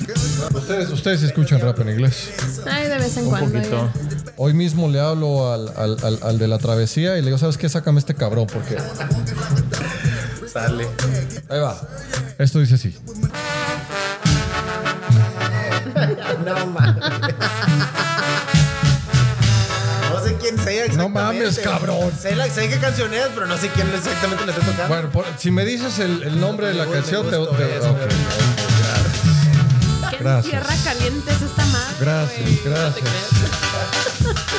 Ustedes, ustedes escuchan rap en inglés. Ay, de vez en Un cuando. poquito. Hoy mismo le hablo al, al- al- al de la travesía y le digo, ¿sabes qué? Sácame este cabrón porque... Sale. Ahí va. Esto dice así. No mames. Sé exactamente. No mames, cabrón. Sé, la, sé qué canción es, pero no sé quién exactamente le está tocando. Bueno, por- si me dices el, el nombre de la canción, te... te- eso, ok. ¿Qué Gracias. tierra caliente es esta madre? Gracias, gracias.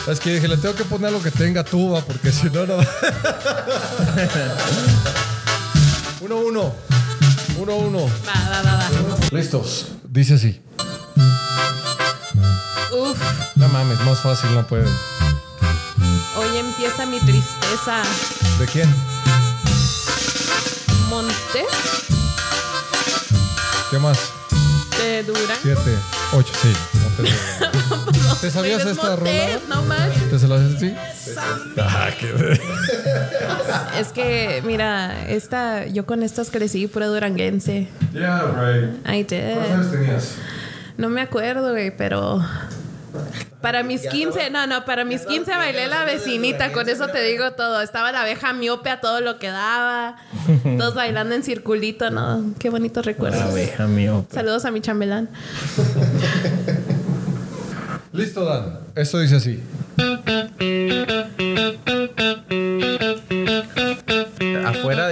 Es que dije, le tengo que poner lo que tenga tuba porque si no, no... [laughs] uno, uno. Uno, uno. Va, va, va, va. Listos. Dice así. Uf, No mames, más fácil no puede. Hoy empieza mi tristeza. ¿De quién? Montes ¿Qué más? de Durán. Siete, ocho, sí. Montes [laughs] de. ¿Te sabías es esta rola? Montes, No. ¿Te se la así? Ah, qué... [laughs] Es que, mira, esta, yo con estas crecí pura duranguense. Yeah, right. I did. tenías? No me acuerdo, güey, pero. Para mis 15, no, no, para mis 15 bailé la vecinita, con eso te digo todo. Estaba la abeja miope a todo lo que daba. [laughs] Todos bailando en circulito, ¿no? Qué bonitos recuerdos. Abeja mío. Saludos a mi chambelán. [laughs] Listo, Dan. Esto dice así.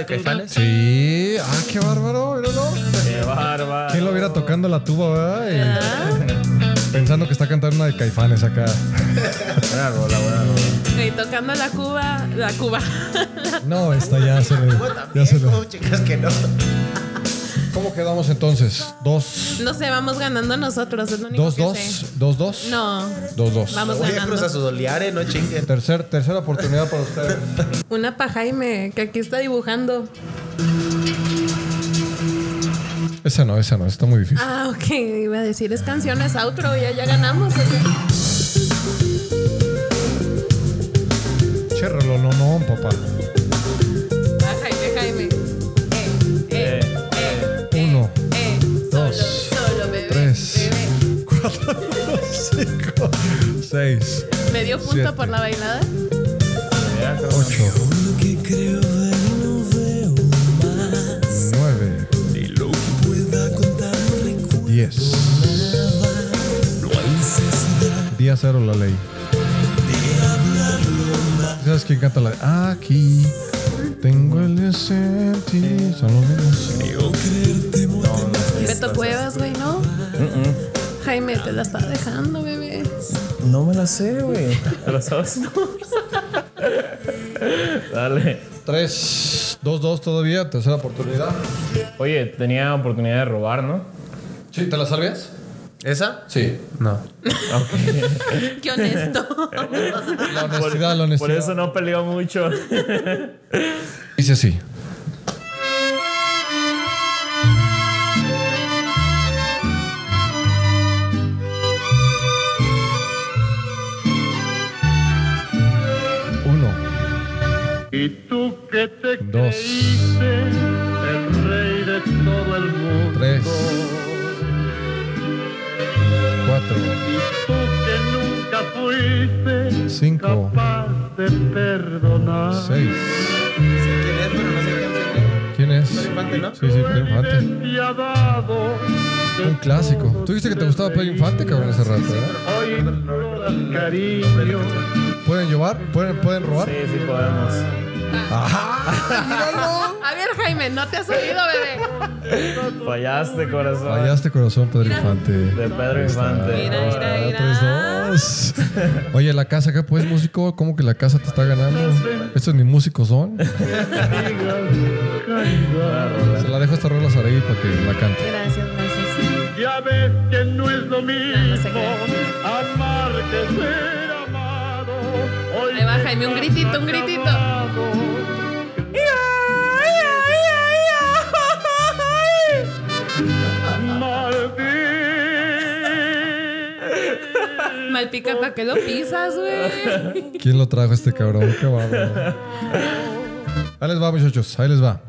Caifanes. Sí, ah, qué bárbaro, míralo. Qué bárbaro. ¿Quién lo viera tocando la tuba, verdad? Y pensando que está cantando una de caifanes acá. Buena rola, buena rola. Y tocando la cuba, la cuba. [laughs] No, esta ya se le. Ya se le. ¿Cómo chicas que no? ¿Cómo quedamos entonces? Dos. No sé, vamos ganando nosotros, es lo único Dos, que dos. sé. Dos, dos. No, Dos, dos. vamos Oye, ganando. Cruz Azuloliare, no chinguen. Tercer, tercera oportunidad para ustedes. Una pa' Jaime, que aquí está dibujando. Esa no, esa no, está muy difícil. Ah, ok, iba a decir, es canciones outro, ya, ya ganamos. Chérralo, no, no, papá. Ah, Jaime, Jaime. Eh, eh, eh, eh, Uno, eh, dos, solo, solo, bebé, tres. bebé. Cuatro, [laughs] cinco, seis, ¿Me dio punto Siete. por la bailada? Ya, creo que- ocho, Día cero la ley. ¿Sabes quién canta la de Aquí tengo el sentido? Son los mismos. Yo creer temo Beto Cuevas, güey, ¿no? Jaime, te la está dejando, bebé. No me la sé, güey. ¿Te la sabes? [laughs] Dale. Tres, dos, dos todavía, tercera oportunidad. Oye, tenía oportunidad de robar, ¿no? ¿Sí? ¿Te la sabías? ¿Esa? Sí. No. [laughs] Qué honesto. La honestidad, la honestidad. Por eso no peleó mucho. [laughs] Dice así. Uno, Y tú que te Dos. creíste el rey de todo el mundo. tres, fuiste cinco, capaz de perdonar. seis. ¿Quién es? Pero no sé quién es. ¿Quién es? Pedro Infante, ¿no? Sí, sí, Pedro Infante. Un clásico. Tú dijiste que te gustaba Pedro Infante, cabrón, hace rato, ¿eh? hoy imploras cariño. ¿Pueden llevar? ¿Pueden, pueden robar? Sí, sí podemos. [laughs] A ver, Jaime, ¿no te has oído, bebé? Fallaste, corazón. Fallaste corazón, Pedro Infante. De Pedro Infante. Mira, mira, mira. Oye, la casa acá, pues, músico, ¿cómo que la casa te está ganando? Estos ni músicos son. Se la dejo esta rola a Saraí para que la cante. Gracias, gracias. Ya ves que no es lo mismo amar que ser amado. Hoy Ahí va, Jaime, un gritito, un gritito. Malpica, ¿para qué lo pisas, güey? [laughs] ¿Quién lo trajo este cabrón? Qué bárbaro. Ahí les va, muchachos. Ahí les va.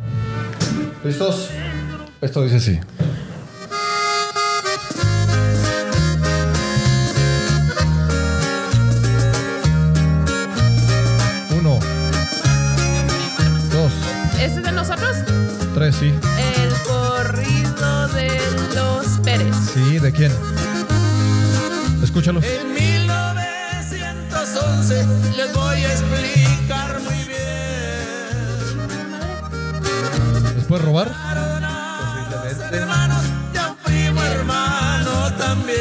¿Listos? Esto dice así. Uno. Dos. ¿Este es de nosotros? Tres, sí. El corrido de los Pérez. Sí, ¿de quién? Escúchalos. En 1911 les voy a explicar muy bien. ¿Les puedes robar? Hermanos, ya un primo hermano también.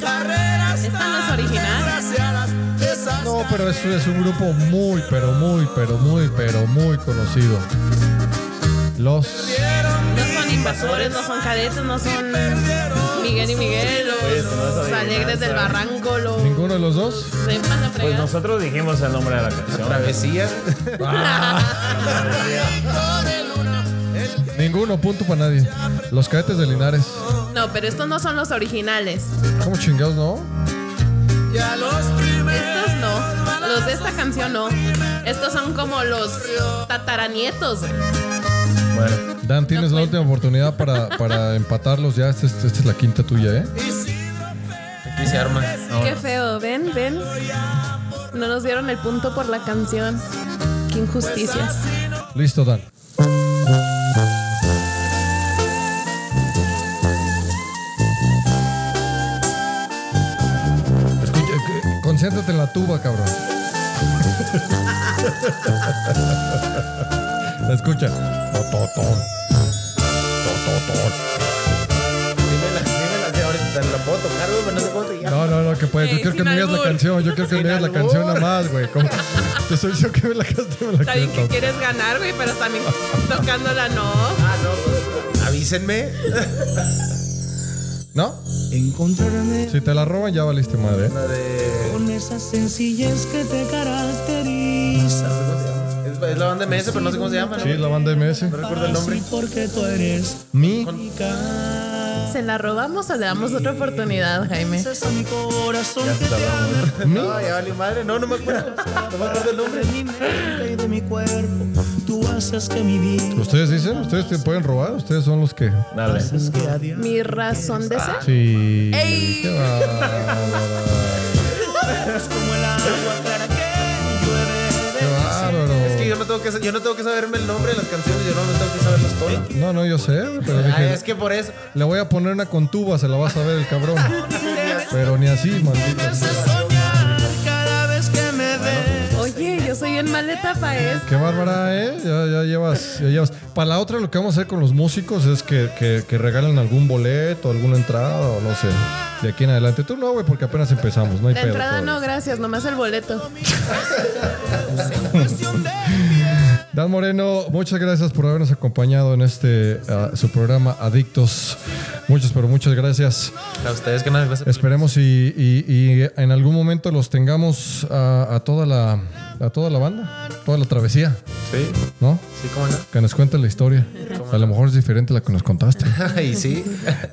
Carreras Esta no es original. desgraciadas, esas No, pero esto es un grupo muy, pero muy, pero muy, pero muy conocido. Los. No son invasores, no son cadetes, no son Miguel y Miguel, los alegres del barranco, los ¿Ninguno de los dos? sepan la Pues fregada. nosotros dijimos el nombre de la canción. Travesía. [laughs] Ninguno, punto para nadie. Los cadetes de Linares. No, pero estos no son los originales. ¿Cómo chingados, no? ya los primeros. Estos no. Los de esta canción no. Estos son como los tataranietos. Bueno, Dan, tienes la última oportunidad para, para empatarlos ya. Esta es, esta es la quinta tuya, ¿eh? Aquí se arma. Qué feo. Ven, ven. No nos dieron el punto por la canción. Qué injusticias. Listo, Dan. Escucha, eh, concéntrate en la tuba, cabrón. [laughs] Escucha. Tototón. Tototón. Dímela, dímela, sí, ahorita te la puedo tocar, güey, pero no sé cómo se llama. No, no, no, que puedes. Yo Eh, quiero que me digas la canción. Yo quiero que me digas la canción nada más, güey. Como- Te estoy diciendo que me la cantes, me la Está bien que quieres ganar, güey, pero también tocándola no. Ah, no, pues, avísenme. ¿No? Encontrarme Si te la roban, ya valiste madre. con esa sencillez que te caracteriza. Es, es la banda MS, pero no sé cómo se llama. ¿no? Sí, la banda MS. No recuerdo el nombre. Porque tú eres Mi. ¿Se la robamos o le damos otra oportunidad, Jaime? Es a mi corazón que te abre Mi. No, ya valió madre. No, no me acuerdo. No me acuerdo el nombre. de mi mente y de mi cuerpo. Tú haces que mi vida ¿Ustedes dicen? ¿Ustedes te pueden robar? ¿Ustedes son los que...? Dale. Mi razón de ser. Sí. ¡Ey! Qué yo no, tengo que, yo no tengo que saberme el nombre de las canciones, yo no me tengo que saber los tonos. No, no, yo sé, pero Ay, dije, es que por eso. le voy a poner una contuba, se la vas a ver el cabrón. Pero ni así, maldito. Haces soñar cada vez que me ves. Oye, yo soy en maleta para esto. Qué bárbara, ¿eh? Ya, ya llevas, ya llevas. Para la otra lo que vamos a hacer con los músicos es que, que, que regalen algún boleto, alguna entrada o no sé. De aquí en adelante. Tú no, güey, porque apenas empezamos. No hay La pedo. entrada todavía. no, gracias, nomás el boleto. [laughs] Dan Moreno, muchas gracias por habernos acompañado en este ah, su programa Adictos. Muchas, pero muchas gracias. A ustedes que nada, gracias. Esperemos y, y- y en algún momento los tengamos a, a toda la a toda la banda, toda la travesía, Sí, ¿no? sí, cómo no. Que nos cuenten la historia. A lo mejor es diferente a la que nos contaste. [laughs] y sí.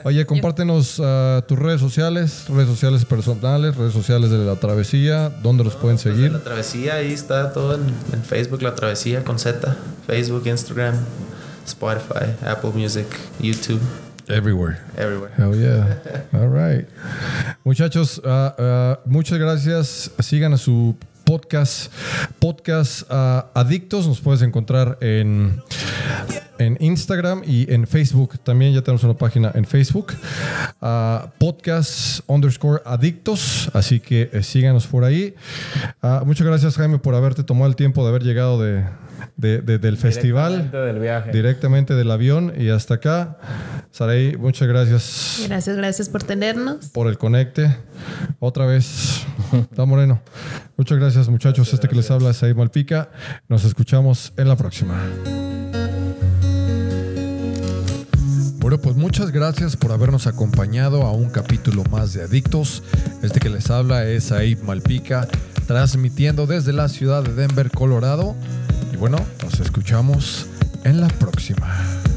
Oye, compártenos ah, tus redes sociales, redes sociales personales, redes sociales de la travesía, dónde los pueden seguir. La travesía, ahí está todo en, en Facebook, la travesía con Z. Facebook, Instagram, Spotify, Apple Music, YouTube, Everywhere. everywhere. Hell yeah. All right. Muchachos, ah, ah, muchas gracias. Sigan a su podcast, podcast ah, Adictos. Nos puedes encontrar en, en Instagram y en Facebook. También ya tenemos una página en Facebook. ah, podcast underscore Adictos. Así que eh, síganos por ahí. Ah, muchas gracias, Jaime, por haberte tomado el tiempo de haber llegado de, de- de- del festival Directamente del viaje. directamente del avión y hasta acá. Saraí, muchas gracias Gracias, gracias por tenernos. por el conecte. Otra vez, [laughs] Da Moreno. Muchas gracias, muchachos. este que les habla es Said Malpica. Nos escuchamos en la próxima. Bueno, pues muchas gracias por habernos acompañado a un capítulo más de Adictos. Este que les habla es Said Malpica, transmitiendo desde la ciudad de Denver, Colorado. Y bueno, nos escuchamos en la próxima.